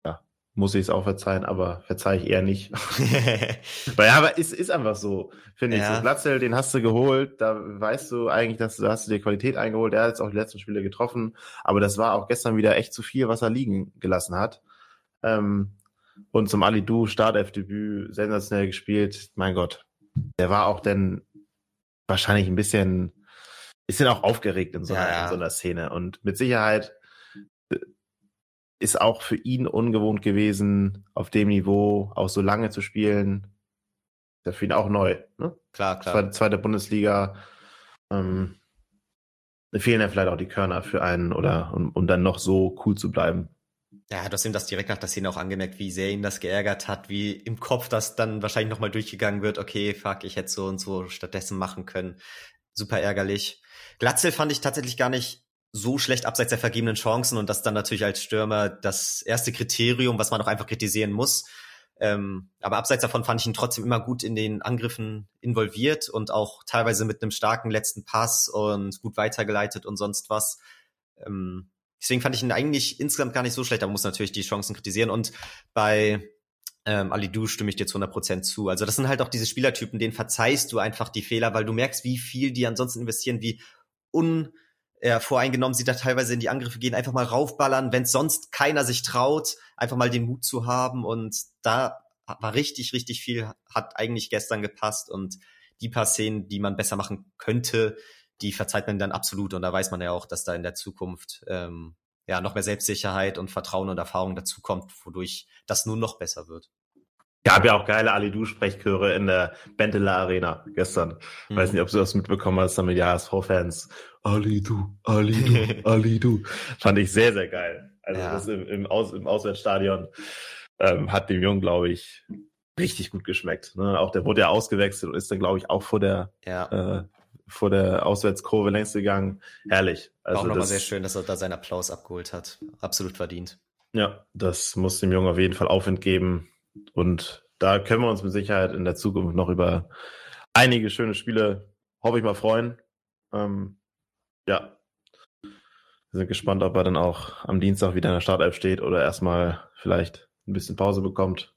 ja, muss ich es auch verzeihen, aber verzeih ich eher nicht. <laughs> Weil, ja, aber ist, ist einfach so, finde ja. ich. So Glatzel, den hast du geholt, da weißt du eigentlich, dass du, hast du dir Qualität eingeholt. Er hat jetzt auch die letzten Spiele getroffen, aber das war auch gestern wieder echt zu viel, was er liegen gelassen hat. Ähm, und zum Ali Du Startelfdebüt sensationell gespielt. Mein Gott, der war auch dann wahrscheinlich ein bisschen, bisschen auch aufgeregt in so, einer, ja, ja. in so einer Szene. Und mit Sicherheit äh, ist auch für ihn ungewohnt gewesen, auf dem Niveau auch so lange zu spielen. Ist für ihn auch neu. Ne?
Klar, klar.
Zweite, zweite Bundesliga. Ähm, fehlen ja vielleicht auch die Körner für einen oder um, um dann noch so cool zu bleiben.
Ja, du hast ihm das direkt nach der Szene auch angemerkt, wie sehr ihn das geärgert hat, wie im Kopf das dann wahrscheinlich nochmal durchgegangen wird, okay, fuck, ich hätte so und so stattdessen machen können. super ärgerlich. Glatzel fand ich tatsächlich gar nicht so schlecht abseits der vergebenen Chancen und das dann natürlich als Stürmer das erste Kriterium, was man auch einfach kritisieren muss. Ähm, aber abseits davon fand ich ihn trotzdem immer gut in den Angriffen involviert und auch teilweise mit einem starken letzten Pass und gut weitergeleitet und sonst was. Ähm, deswegen fand ich ihn eigentlich insgesamt gar nicht so schlecht, aber muss natürlich die Chancen kritisieren. Und bei ähm, Ali Du stimme ich dir zu 100% zu. Also das sind halt auch diese Spielertypen, denen verzeihst du einfach die Fehler, weil du merkst, wie viel die ansonsten investieren, wie un äh, voreingenommen sie da teilweise in die Angriffe gehen, einfach mal raufballern, wenn sonst keiner sich traut, einfach mal den Mut zu haben. Und da war richtig, richtig viel, hat eigentlich gestern gepasst. Und die paar Szenen, die man besser machen könnte, die verzeiht man dann absolut. Und da weiß man ja auch, dass da in der Zukunft ähm, ja noch mehr Selbstsicherheit und Vertrauen und Erfahrung dazukommt, wodurch das nur noch besser wird.
Gab ja auch geile Ali-Du-Sprechchöre in der Benteler Arena gestern. Mhm. Weiß nicht, ob du das mitbekommen hast, damit die HSV-Fans. Ali-Du, Ali-Du, <laughs> Ali-Du. Fand ich sehr, sehr geil. Also ja. das im, im, Aus, im Auswärtsstadion ähm, hat dem Jungen, glaube ich, richtig gut geschmeckt. Ne? Auch der wurde ja ausgewechselt und ist dann, glaube ich, auch vor der ja. äh, vor der Auswärtskurve längst gegangen. Herrlich.
Also War auch nochmal sehr schön, dass er da seinen Applaus abgeholt hat. Absolut verdient.
Ja, das muss dem Jungen auf jeden Fall Aufwind geben. Und da können wir uns mit Sicherheit in der Zukunft noch über einige schöne Spiele, hoffe ich mal, freuen. Ähm, ja, wir sind gespannt, ob er dann auch am Dienstag wieder in der Startelf steht oder erstmal vielleicht ein bisschen Pause bekommt.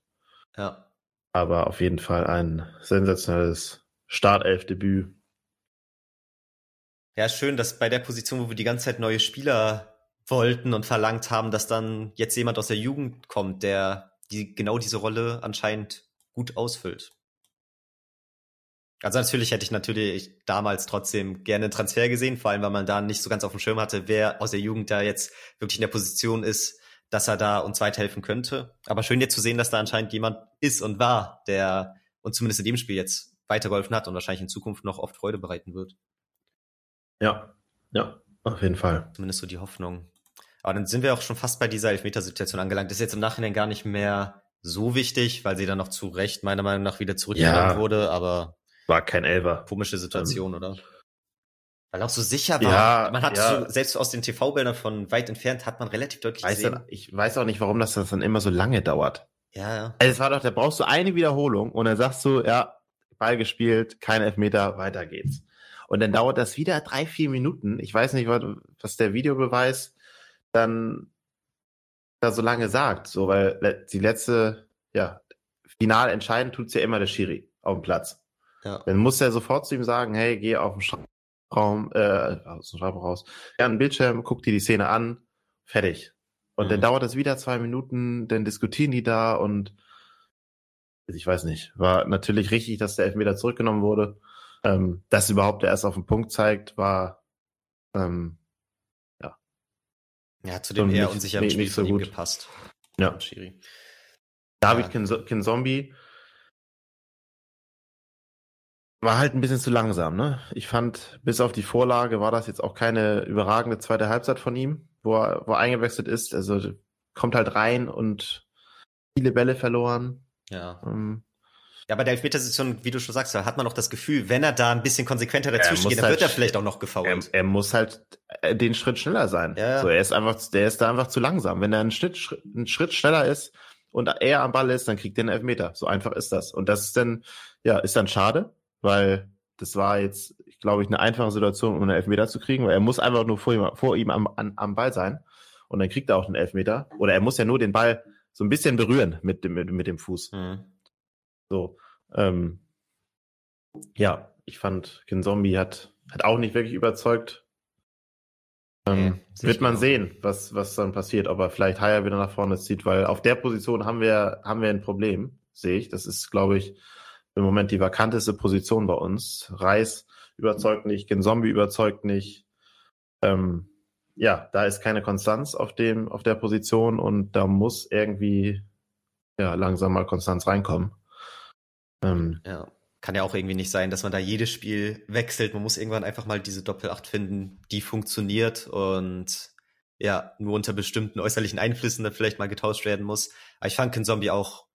Ja.
Aber auf jeden Fall ein sensationelles Startelf-Debüt.
Ja, schön, dass bei der Position, wo wir die ganze Zeit neue Spieler wollten und verlangt haben, dass dann jetzt jemand aus der Jugend kommt, der die genau diese Rolle anscheinend gut ausfüllt. Also natürlich hätte ich natürlich damals trotzdem gerne einen Transfer gesehen, vor allem weil man da nicht so ganz auf dem Schirm hatte, wer aus der Jugend da jetzt wirklich in der Position ist, dass er da uns weiterhelfen könnte. Aber schön jetzt zu sehen, dass da anscheinend jemand ist und war, der uns zumindest in dem Spiel jetzt weitergeholfen hat und wahrscheinlich in Zukunft noch oft Freude bereiten wird.
Ja, ja, auf jeden Fall.
Zumindest so die Hoffnung. Aber dann sind wir auch schon fast bei dieser Elfmetersituation angelangt. Das ist jetzt im Nachhinein gar nicht mehr so wichtig, weil sie dann noch zu Recht meiner Meinung nach wieder zurückgenommen ja, wurde, aber
war kein Elfer.
Komische Situation, ähm, oder? Weil auch so sicher war. Ja, man hat ja. so, selbst aus den TV-Bildern von weit entfernt hat man relativ deutlich
weiß
gesehen.
Dann, ich weiß auch nicht, warum das dann immer so lange dauert.
Ja, ja.
Also es war doch, da brauchst du eine Wiederholung und dann sagst du, ja, Ball gespielt, kein Elfmeter, weiter geht's. Und dann dauert das wieder drei, vier Minuten. Ich weiß nicht, was der Videobeweis dann da so lange sagt, so weil die letzte, ja, final entscheiden tut's ja immer der Schiri auf dem Platz. Ja. Dann muss er sofort zu ihm sagen, hey, geh auf den Schraubraum, äh, aus dem Schraubraum raus, ja, einen Bildschirm, guck dir die Szene an, fertig. Und mhm. dann dauert es wieder zwei Minuten, dann diskutieren die da und ich weiß nicht, war natürlich richtig, dass der Elfmeter zurückgenommen wurde. Ähm, dass überhaupt erst auf den Punkt zeigt, war ähm,
ja, zu dem eher nicht, unsicheren
nicht, Spiel nicht so gut.
gepasst.
Ja. Schiri. David ja. Kinzombie war halt ein bisschen zu langsam, ne? Ich fand, bis auf die Vorlage war das jetzt auch keine überragende zweite Halbzeit von ihm, wo er, wo er eingewechselt ist. Also kommt halt rein und viele Bälle verloren.
Ja. Ähm, ja, bei der Elfmetersituation, wie du schon sagst, hat man auch das Gefühl, wenn er da ein bisschen konsequenter dazwischen geht, dann halt, wird er vielleicht auch noch gefault.
Er, er, muss halt äh, den Schritt schneller sein. Ja. So, er ist einfach, der ist da einfach zu langsam. Wenn er einen Schritt, einen Schritt schneller ist und er am Ball ist, dann kriegt er einen Elfmeter. So einfach ist das. Und das ist dann, ja, ist dann schade, weil das war jetzt, ich glaube ich, eine einfache Situation, um einen Elfmeter zu kriegen, weil er muss einfach nur vor ihm, vor ihm am, an, am Ball sein und dann kriegt er auch einen Elfmeter. Oder er muss ja nur den Ball so ein bisschen berühren mit dem, mit, mit dem Fuß. Mhm. So. Ähm, ja, ich fand, Kinzombie hat, hat auch nicht wirklich überzeugt. Ähm, nee, wird man sehen, was, was dann passiert, ob er vielleicht Haier wieder nach vorne zieht, weil auf der Position haben wir, haben wir ein Problem, sehe ich. Das ist, glaube ich, im Moment die vakanteste Position bei uns. Reis überzeugt nicht, Kinzombie überzeugt nicht. Ähm, ja, da ist keine Konstanz auf dem, auf der Position und da muss irgendwie ja langsam mal Konstanz reinkommen.
Ähm, ja. Kann ja auch irgendwie nicht sein, dass man da jedes Spiel wechselt. Man muss irgendwann einfach mal diese Doppelacht finden, die funktioniert und ja, nur unter bestimmten äußerlichen Einflüssen da vielleicht mal getauscht werden muss. Aber ich fand Ken Zombie auch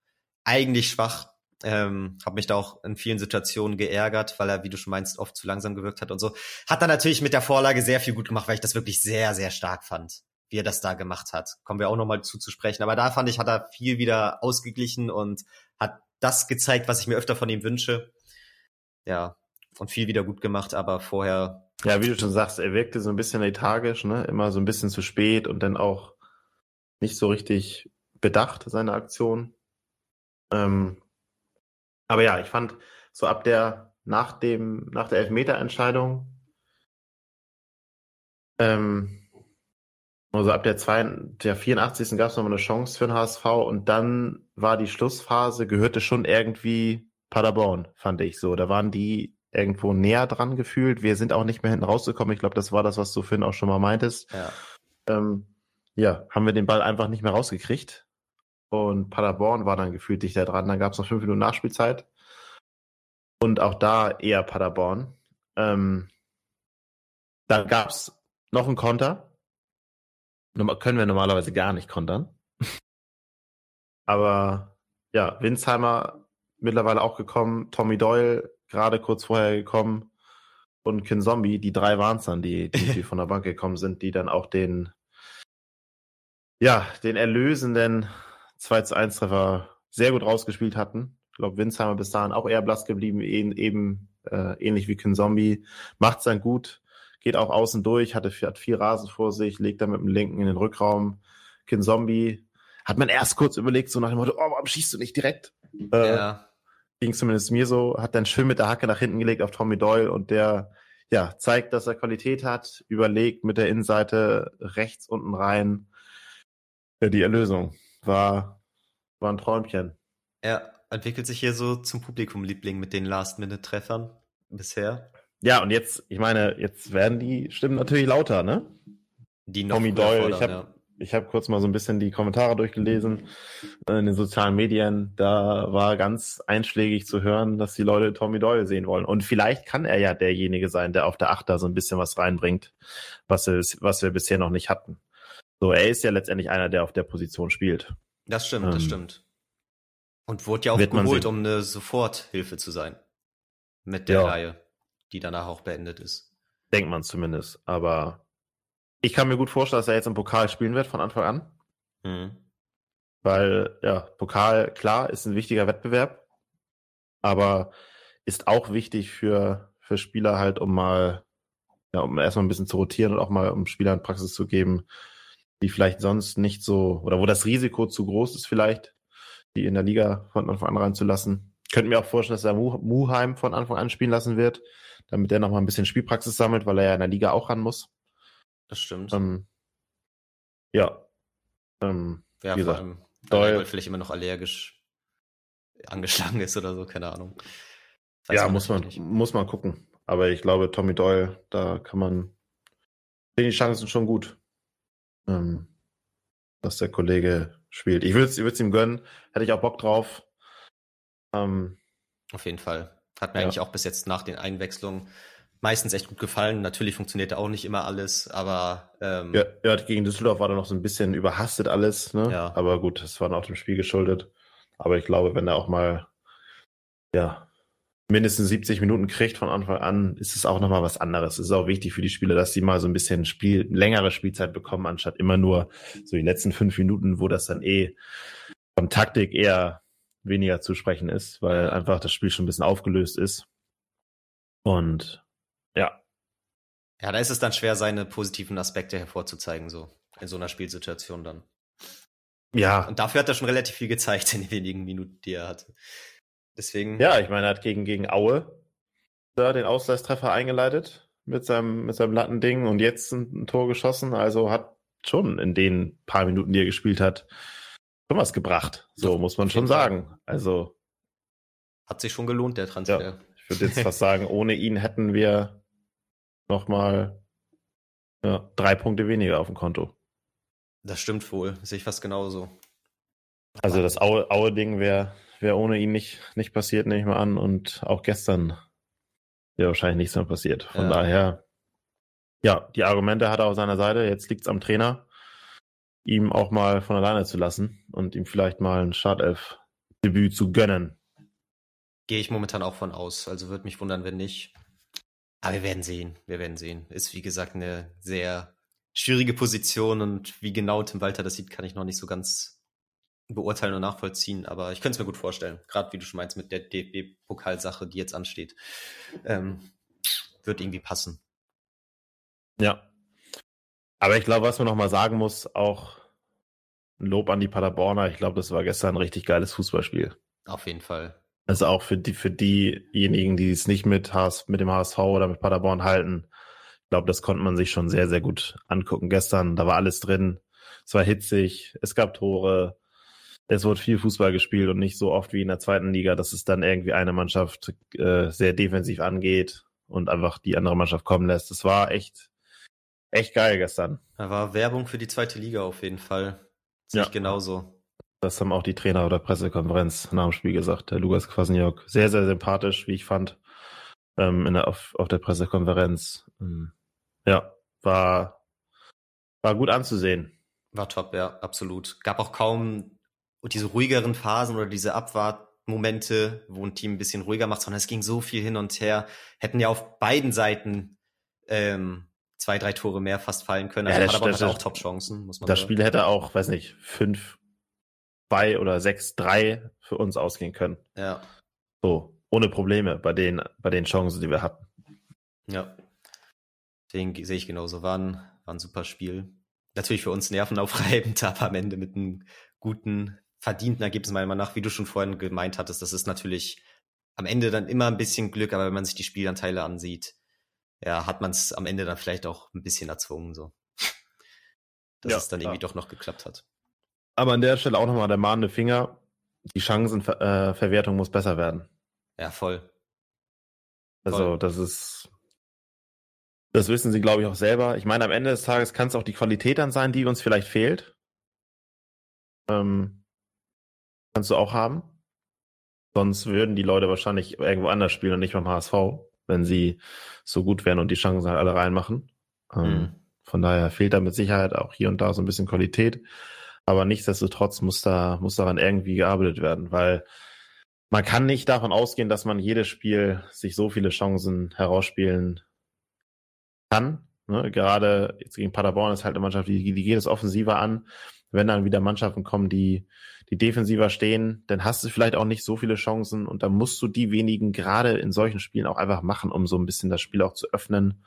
eigentlich schwach. Ähm, habe mich da auch in vielen Situationen geärgert, weil er, wie du schon meinst, oft zu langsam gewirkt hat und so. Hat dann natürlich mit der Vorlage sehr viel gut gemacht, weil ich das wirklich sehr, sehr stark fand, wie er das da gemacht hat. Kommen wir auch nochmal zuzusprechen. Aber da fand ich, hat er viel wieder ausgeglichen und hat das gezeigt, was ich mir öfter von ihm wünsche. Ja, und viel wieder gut gemacht, aber vorher.
Ja, wie du schon sagst, er wirkte so ein bisschen lethargisch, ne? Immer so ein bisschen zu spät und dann auch nicht so richtig bedacht, seine Aktion. Ähm, aber ja, ich fand so ab der, nach dem, nach der Elfmeterentscheidung, ähm, also ab der, zwei, der 84. gab es nochmal eine Chance für den HSV und dann war die Schlussphase, gehörte schon irgendwie Paderborn, fand ich so. Da waren die irgendwo näher dran gefühlt. Wir sind auch nicht mehr hinten rausgekommen. Ich glaube, das war das, was du Finn auch schon mal meintest. Ja. Ähm, ja, haben wir den Ball einfach nicht mehr rausgekriegt. Und Paderborn war dann gefühlt dichter dran. Dann gab es noch fünf Minuten Nachspielzeit. Und auch da eher Paderborn. Ähm, dann gab es noch einen Konter. Können wir normalerweise gar nicht kontern. <laughs> Aber ja, Winsheimer mittlerweile auch gekommen, Tommy Doyle gerade kurz vorher gekommen und Kin Zombie, die drei waren es dann, die, die, die <laughs> von der Bank gekommen sind, die dann auch den, ja, den erlösenden 2 zu 1 Treffer sehr gut rausgespielt hatten. Ich glaube, Winsheimer bis dahin auch eher blass geblieben, eben äh, ähnlich wie Kin Zombie. Macht's dann gut, geht auch außen durch, hatte, hat viel Rasen vor sich, legt dann mit dem linken in den Rückraum. Kin Zombie hat man erst kurz überlegt, so nach dem Motto, oh, warum schießt du nicht direkt? Äh, ja. Ging zumindest mir so, hat dann schön mit der Hacke nach hinten gelegt auf Tommy Doyle und der ja, zeigt, dass er Qualität hat, überlegt mit der Innenseite rechts unten rein. Ja, die Erlösung war, war ein Träumchen.
Ja, entwickelt sich hier so zum Publikumliebling mit den Last-Minute-Treffern bisher.
Ja, und jetzt, ich meine, jetzt werden die Stimmen natürlich lauter, ne?
Die noch Tommy Doyle, ich habe ja.
ich hab kurz mal so ein bisschen die Kommentare durchgelesen in den sozialen Medien. Da war ganz einschlägig zu hören, dass die Leute Tommy Doyle sehen wollen. Und vielleicht kann er ja derjenige sein, der auf der Achter so ein bisschen was reinbringt, was, es, was wir bisher noch nicht hatten. So, er ist ja letztendlich einer, der auf der Position spielt.
Das stimmt, ähm, das stimmt. Und wurde ja auch geholt, um eine Soforthilfe zu sein. Mit der ja. Reihe, die danach auch beendet ist.
Denkt man zumindest. Aber ich kann mir gut vorstellen, dass er jetzt im Pokal spielen wird von Anfang an. Mhm. Weil, ja, Pokal, klar, ist ein wichtiger Wettbewerb. Aber ist auch wichtig für, für Spieler halt, um mal, ja, um erstmal ein bisschen zu rotieren und auch mal um Spielern Praxis zu geben, die vielleicht sonst nicht so, oder wo das Risiko zu groß ist vielleicht, die in der Liga von Anfang an reinzulassen. Könnte mir auch vorstellen, dass er Muheim von Anfang an spielen lassen wird, damit er nochmal ein bisschen Spielpraxis sammelt, weil er ja in der Liga auch ran muss.
Das stimmt.
Ähm, ja. Ähm,
ja, wie gesagt, allem, weil er vielleicht immer noch allergisch angeschlagen ist oder so, keine Ahnung.
Weiß ja, muss man, nicht. muss man gucken. Aber ich glaube, Tommy Doyle, da kann man, sehen die Chancen schon gut, ähm, dass der Kollege spielt. Ich würde es ihm gönnen, hätte ich auch Bock drauf.
Ähm, Auf jeden Fall. Hat mir ja. eigentlich auch bis jetzt nach den Einwechslungen meistens echt gut gefallen. Natürlich funktioniert auch nicht immer alles, aber ähm,
ja, ja, gegen Düsseldorf war da noch so ein bisschen überhastet alles, ne? Ja. Aber gut, das war auch dem Spiel geschuldet. Aber ich glaube, wenn er auch mal ja mindestens 70 Minuten kriegt von Anfang an, ist es auch nochmal was anderes. Es ist auch wichtig für die Spieler, dass sie mal so ein bisschen Spiel, längere Spielzeit bekommen, anstatt immer nur so die letzten fünf Minuten, wo das dann eh von Taktik eher weniger zu sprechen ist, weil einfach das Spiel schon ein bisschen aufgelöst ist. Und ja.
Ja, da ist es dann schwer, seine positiven Aspekte hervorzuzeigen, so in so einer Spielsituation dann. Ja. Und dafür hat er schon relativ viel gezeigt in den wenigen Minuten, die er hatte. Deswegen.
Ja, ich meine, er hat gegen, gegen Aue da den Ausgleichstreffer eingeleitet mit seinem, mit seinem Lattending und jetzt ein, ein, Tor geschossen. Also hat schon in den paar Minuten, die er gespielt hat, schon was gebracht. So Doch, muss man schon sagen. Also.
Hat sich schon gelohnt, der Transfer.
Ja, ich würde jetzt fast sagen, <laughs> ohne ihn hätten wir nochmal ja, drei Punkte weniger auf dem Konto.
Das stimmt wohl. Sehe ich fast genauso.
Also das Aue-Ding wäre wäre ohne ihn nicht, nicht passiert, nehme ich mal an. Und auch gestern wäre wahrscheinlich nichts mehr passiert. Von ja. daher, ja, die Argumente hat er auf seiner Seite. Jetzt liegt es am Trainer, ihm auch mal von alleine zu lassen und ihm vielleicht mal ein Startelf-Debüt zu gönnen.
Gehe ich momentan auch von aus. Also würde mich wundern, wenn nicht. Aber wir werden sehen. Wir werden sehen. Ist wie gesagt eine sehr schwierige Position und wie genau Tim Walter das sieht, kann ich noch nicht so ganz beurteilen und nachvollziehen. Aber ich könnte es mir gut vorstellen. Gerade wie du schon meinst mit der DFB-Pokalsache, die jetzt ansteht. Ähm, wird irgendwie passen.
Ja. Aber ich glaube, was man nochmal sagen muss, auch ein Lob an die Paderborner. Ich glaube, das war gestern ein richtig geiles Fußballspiel.
Auf jeden Fall.
Also auch für die, für diejenigen, die es nicht mit, HS, mit dem HSV oder mit Paderborn halten. Ich glaube, das konnte man sich schon sehr, sehr gut angucken gestern. Da war alles drin. Es war hitzig. Es gab Tore. Es wurde viel Fußball gespielt und nicht so oft wie in der zweiten Liga, dass es dann irgendwie eine Mannschaft äh, sehr defensiv angeht und einfach die andere Mannschaft kommen lässt. Es war echt, echt geil gestern.
Da war Werbung für die zweite Liga auf jeden Fall. Sehe ja. ich genauso.
Das haben auch die Trainer oder Pressekonferenz nach dem Spiel gesagt. Der Lukas Kwasniok, sehr, sehr sympathisch, wie ich fand, ähm, in der, auf, auf der Pressekonferenz. Ähm, ja, war, war gut anzusehen.
War top, ja, absolut. Gab auch kaum diese ruhigeren Phasen oder diese Abwartmomente, wo ein Team ein bisschen ruhiger macht, sondern es ging so viel hin und her. Hätten ja auf beiden Seiten ähm, zwei, drei Tore mehr fast fallen können.
Also ja, Paderborn hatte auch Top-Chancen, muss man Das sagen. Spiel hätte auch, weiß nicht, fünf, zwei oder sechs, drei für uns ausgehen können.
Ja.
So, ohne Probleme bei den, bei den Chancen, die wir hatten.
Ja. Den sehe ich genauso. War ein, war ein super Spiel. Natürlich für uns nervenaufreibend, <laughs> aber am Ende mit einem guten, verdienten Ergebnis meiner Meinung nach, wie du schon vorhin gemeint hattest, das ist natürlich am Ende dann immer ein bisschen Glück, aber wenn man sich die Spielanteile ansieht, ja, hat man es am Ende dann vielleicht auch ein bisschen erzwungen, so. Dass ja, es dann irgendwie doch noch geklappt hat.
Aber an der Stelle auch nochmal der mahnende Finger. Die Chancenverwertung muss besser werden.
Ja, voll.
Also, voll. das ist, das wissen sie, glaube ich, auch selber. Ich meine, am Ende des Tages kann es auch die Qualität dann sein, die uns vielleicht fehlt. Ähm, kannst du auch haben. Sonst würden die Leute wahrscheinlich irgendwo anders spielen und nicht beim HSV wenn sie so gut wären und die Chancen halt alle reinmachen. Ähm, mhm. Von daher fehlt da mit Sicherheit auch hier und da so ein bisschen Qualität. Aber nichtsdestotrotz muss da, muss daran irgendwie gearbeitet werden, weil man kann nicht davon ausgehen, dass man jedes Spiel sich so viele Chancen herausspielen kann. Ne? Gerade jetzt gegen Paderborn ist halt eine Mannschaft, die, die geht es offensiver an. Wenn dann wieder Mannschaften kommen, die die defensiver stehen, dann hast du vielleicht auch nicht so viele Chancen und dann musst du die wenigen gerade in solchen Spielen auch einfach machen, um so ein bisschen das Spiel auch zu öffnen,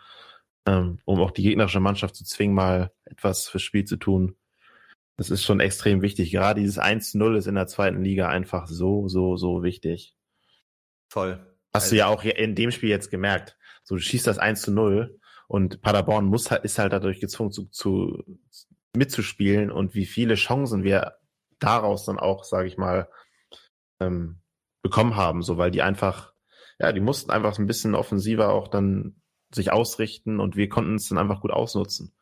ähm, um auch die gegnerische Mannschaft zu zwingen, mal etwas fürs Spiel zu tun. Das ist schon extrem wichtig. Gerade dieses 1-0 ist in der zweiten Liga einfach so, so, so wichtig.
Voll.
Hast also, du ja auch in dem Spiel jetzt gemerkt. So, du schießt das 1 0 und Paderborn muss halt, ist halt dadurch gezwungen zu, zu mitzuspielen und wie viele Chancen wir daraus dann auch, sage ich mal, ähm, bekommen haben, so weil die einfach, ja, die mussten einfach ein bisschen offensiver auch dann sich ausrichten und wir konnten es dann einfach gut ausnutzen.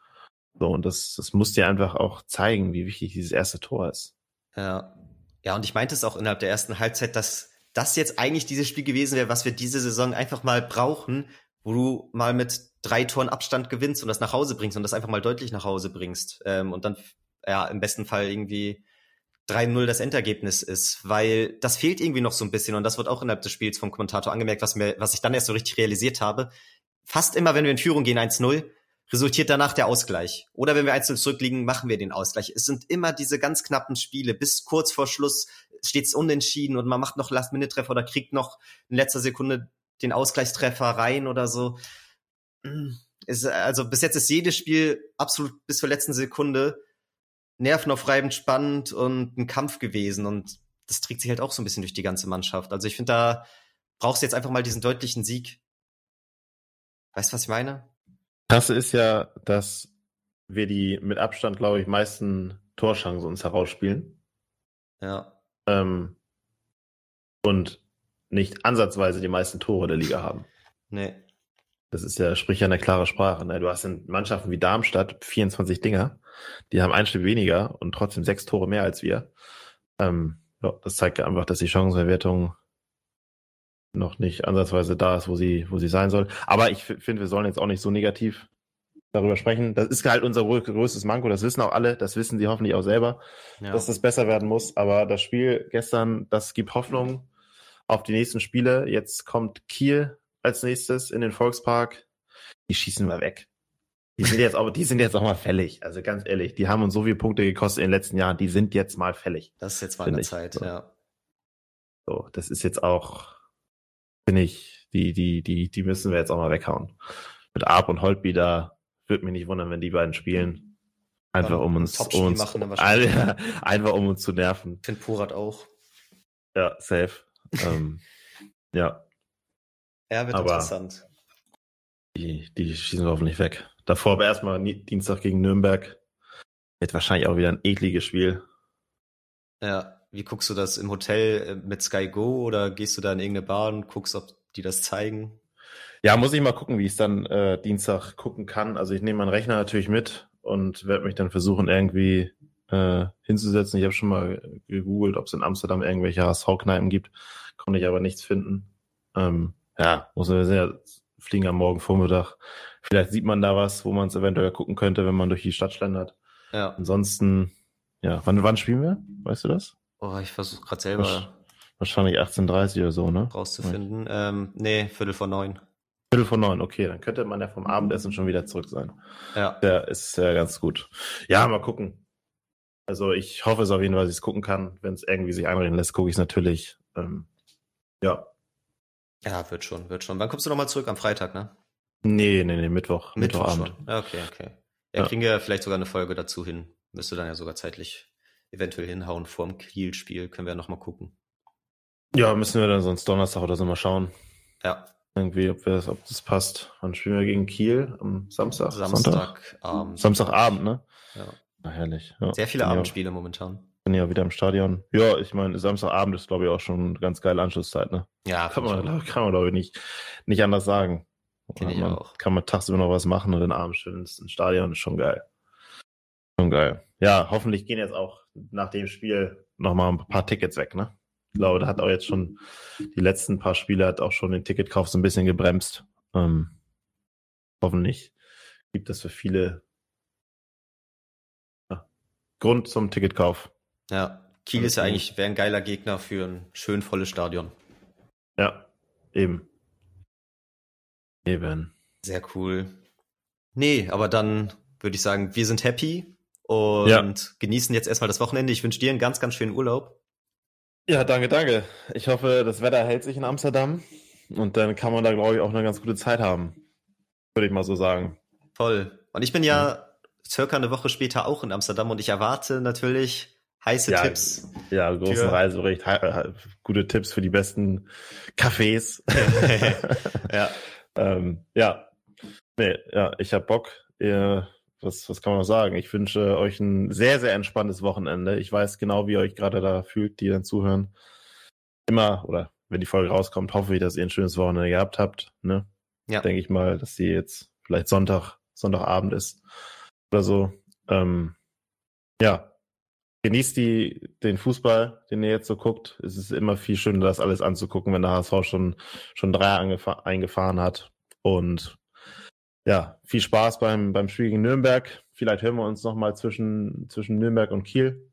So, und das, das muss dir einfach auch zeigen, wie wichtig dieses erste Tor ist.
Ja. Ja, und ich meinte es auch innerhalb der ersten Halbzeit, dass das jetzt eigentlich dieses Spiel gewesen wäre, was wir diese Saison einfach mal brauchen, wo du mal mit drei Toren Abstand gewinnst und das nach Hause bringst und das einfach mal deutlich nach Hause bringst. Ähm, und dann, ja, im besten Fall irgendwie 3-0 das Endergebnis ist, weil das fehlt irgendwie noch so ein bisschen und das wird auch innerhalb des Spiels vom Kommentator angemerkt, was mir, was ich dann erst so richtig realisiert habe. Fast immer, wenn wir in Führung gehen 1-0, resultiert danach der Ausgleich. Oder wenn wir 1-0 zurückliegen, machen wir den Ausgleich. Es sind immer diese ganz knappen Spiele. Bis kurz vor Schluss steht es unentschieden und man macht noch Last-Minute-Treffer oder kriegt noch in letzter Sekunde den Ausgleichstreffer rein oder so. Ist, also bis jetzt ist jedes Spiel absolut bis zur letzten Sekunde nervenaufreibend spannend und ein Kampf gewesen und das trägt sich halt auch so ein bisschen durch die ganze Mannschaft. Also ich finde, da brauchst du jetzt einfach mal diesen deutlichen Sieg. Weißt du, was ich meine?
Krasse ist ja, dass wir die mit Abstand, glaube ich, meisten Torschancen uns herausspielen.
Ja.
Ähm, und nicht ansatzweise die meisten Tore der Liga haben.
Nee.
Das ist ja, sprich ja eine klare Sprache. Ne? Du hast in Mannschaften wie Darmstadt 24 Dinger. Die haben ein Stück weniger und trotzdem sechs Tore mehr als wir. Ähm, ja, das zeigt ja einfach, dass die Chancenverwertung noch nicht ansatzweise da ist, wo sie, wo sie sein soll. Aber ich finde, wir sollen jetzt auch nicht so negativ darüber sprechen. Das ist halt unser größtes Manko. Das wissen auch alle. Das wissen sie hoffentlich auch selber, ja. dass das besser werden muss. Aber das Spiel gestern, das gibt Hoffnung. auf die nächsten Spiele. Jetzt kommt Kiel als nächstes in den Volkspark. Die schießen wir weg. Die sind jetzt auch, die sind jetzt auch mal fällig. Also ganz ehrlich, die haben uns so viele Punkte gekostet in den letzten Jahren. Die sind jetzt mal fällig.
Das ist jetzt mal eine Zeit, so. ja.
So, das ist jetzt auch, finde ich, die, die, die, die müssen wir jetzt auch mal weghauen. Mit Arp und Holtby da, würde mich nicht wundern, wenn die beiden spielen. Einfach um uns, um uns, <laughs> einfach um uns zu nerven.
Finn Purat auch.
Ja, safe. ähm, ja.
Er wird aber interessant.
Die, die schießen wir hoffentlich weg. Davor aber erstmal Dienstag gegen Nürnberg. Wird wahrscheinlich auch wieder ein ekliges Spiel.
Ja, wie guckst du das im Hotel äh, mit Sky Go oder gehst du da in irgendeine Bar und guckst, ob die das zeigen?
Ja, muss ich mal gucken, wie ich es dann äh, Dienstag gucken kann. Also ich nehme meinen Rechner natürlich mit und werde mich dann versuchen, irgendwie äh, hinzusetzen. Ich habe schon mal gegoogelt, ob es in Amsterdam irgendwelche HSV-Kneipen gibt. Konnte ich aber nichts finden. Ähm, ja, muss man sehr fliegen am Morgen Vormittag. Vielleicht sieht man da was, wo man es eventuell gucken könnte, wenn man durch die Stadt schlendert. Ja. Ansonsten, ja, wann, wann spielen wir? Weißt du das?
Oh, ich versuche gerade selber.
Wahrscheinlich 18.30 oder so, ne?
Rauszufinden. Ähm, nee, Viertel vor neun.
Viertel vor neun, okay, dann könnte man ja vom Abendessen schon wieder zurück sein. Ja. Der ist ja ganz gut. Ja, mal gucken. Also ich hoffe es auf jeden Fall, dass ich es gucken kann. Wenn es irgendwie sich einreden lässt, gucke ich es natürlich. Ähm, ja.
Ja, wird schon, wird schon. Wann kommst du nochmal zurück? Am Freitag, ne?
Nee, nee, nee, Mittwoch.
Mittwoch Mittwochabend. Schon. Okay, okay. Ja, ja, kriegen wir vielleicht sogar eine Folge dazu hin. Müsste dann ja sogar zeitlich eventuell hinhauen vorm Kiel-Spiel. Können wir ja nochmal gucken.
Ja, müssen wir dann sonst Donnerstag oder so mal schauen.
Ja.
Irgendwie, ob, das, ob das passt. Wann spielen wir gegen Kiel? Am Samstag?
Samstagabend.
Samstagabend, ne?
Ja.
Na, herrlich.
Ja. Sehr viele Abendspiele momentan.
Bin ja wieder im Stadion. Ja, ich meine, Samstagabend ist, glaube ich, auch schon eine ganz geile Anschlusszeit, ne?
Ja,
kann man, kann man, glaube ich, nicht, nicht anders sagen.
Kann ich auch.
Kann man tagsüber noch was machen und den Abend schön ins Stadion, ist schon geil. Schon geil. Ja, hoffentlich gehen jetzt auch nach dem Spiel nochmal ein paar Tickets weg, ne? Ich glaube, da hat auch jetzt schon die letzten paar Spiele hat auch schon den Ticketkauf so ein bisschen gebremst. Ähm, hoffentlich gibt es für viele ja, Grund zum Ticketkauf.
Ja, Kiel ist ja eigentlich, wäre ein geiler Gegner für ein schön volles Stadion.
Ja, eben. Eben.
Sehr cool. Nee, aber dann würde ich sagen, wir sind happy und ja. genießen jetzt erstmal das Wochenende. Ich wünsche dir einen ganz, ganz schönen Urlaub.
Ja, danke, danke. Ich hoffe, das Wetter hält sich in Amsterdam und dann kann man da, glaube ich, auch eine ganz gute Zeit haben. Würde ich mal so sagen.
Toll. Und ich bin ja, ja. circa eine Woche später auch in Amsterdam und ich erwarte natürlich heiße
ja,
Tipps.
Ja, großen Reisebericht, gute Tipps für die besten Cafés. <laughs> ja. <laughs> ähm, ja. Nee, ja, ich hab Bock. Ihr was, was kann man noch sagen? Ich wünsche euch ein sehr, sehr entspanntes Wochenende. Ich weiß genau, wie ihr euch gerade da fühlt, die dann zuhören. Immer, oder wenn die Folge rauskommt, hoffe ich, dass ihr ein schönes Wochenende gehabt habt. Ne? Ja. Denke ich mal, dass die jetzt vielleicht Sonntag, Sonntagabend ist oder so. Ähm, ja, genießt die, den Fußball, den ihr jetzt so guckt. Es ist immer viel schöner, das alles anzugucken, wenn der HSV schon, schon drei eingefahren hat. Und ja, viel Spaß beim, beim Spiel gegen Nürnberg. Vielleicht hören wir uns nochmal zwischen, zwischen Nürnberg und Kiel.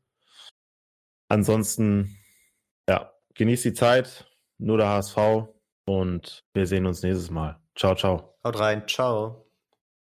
Ansonsten, ja, genießt die Zeit. Nur der HSV. Und wir sehen uns nächstes Mal. Ciao, ciao.
Haut rein. Ciao.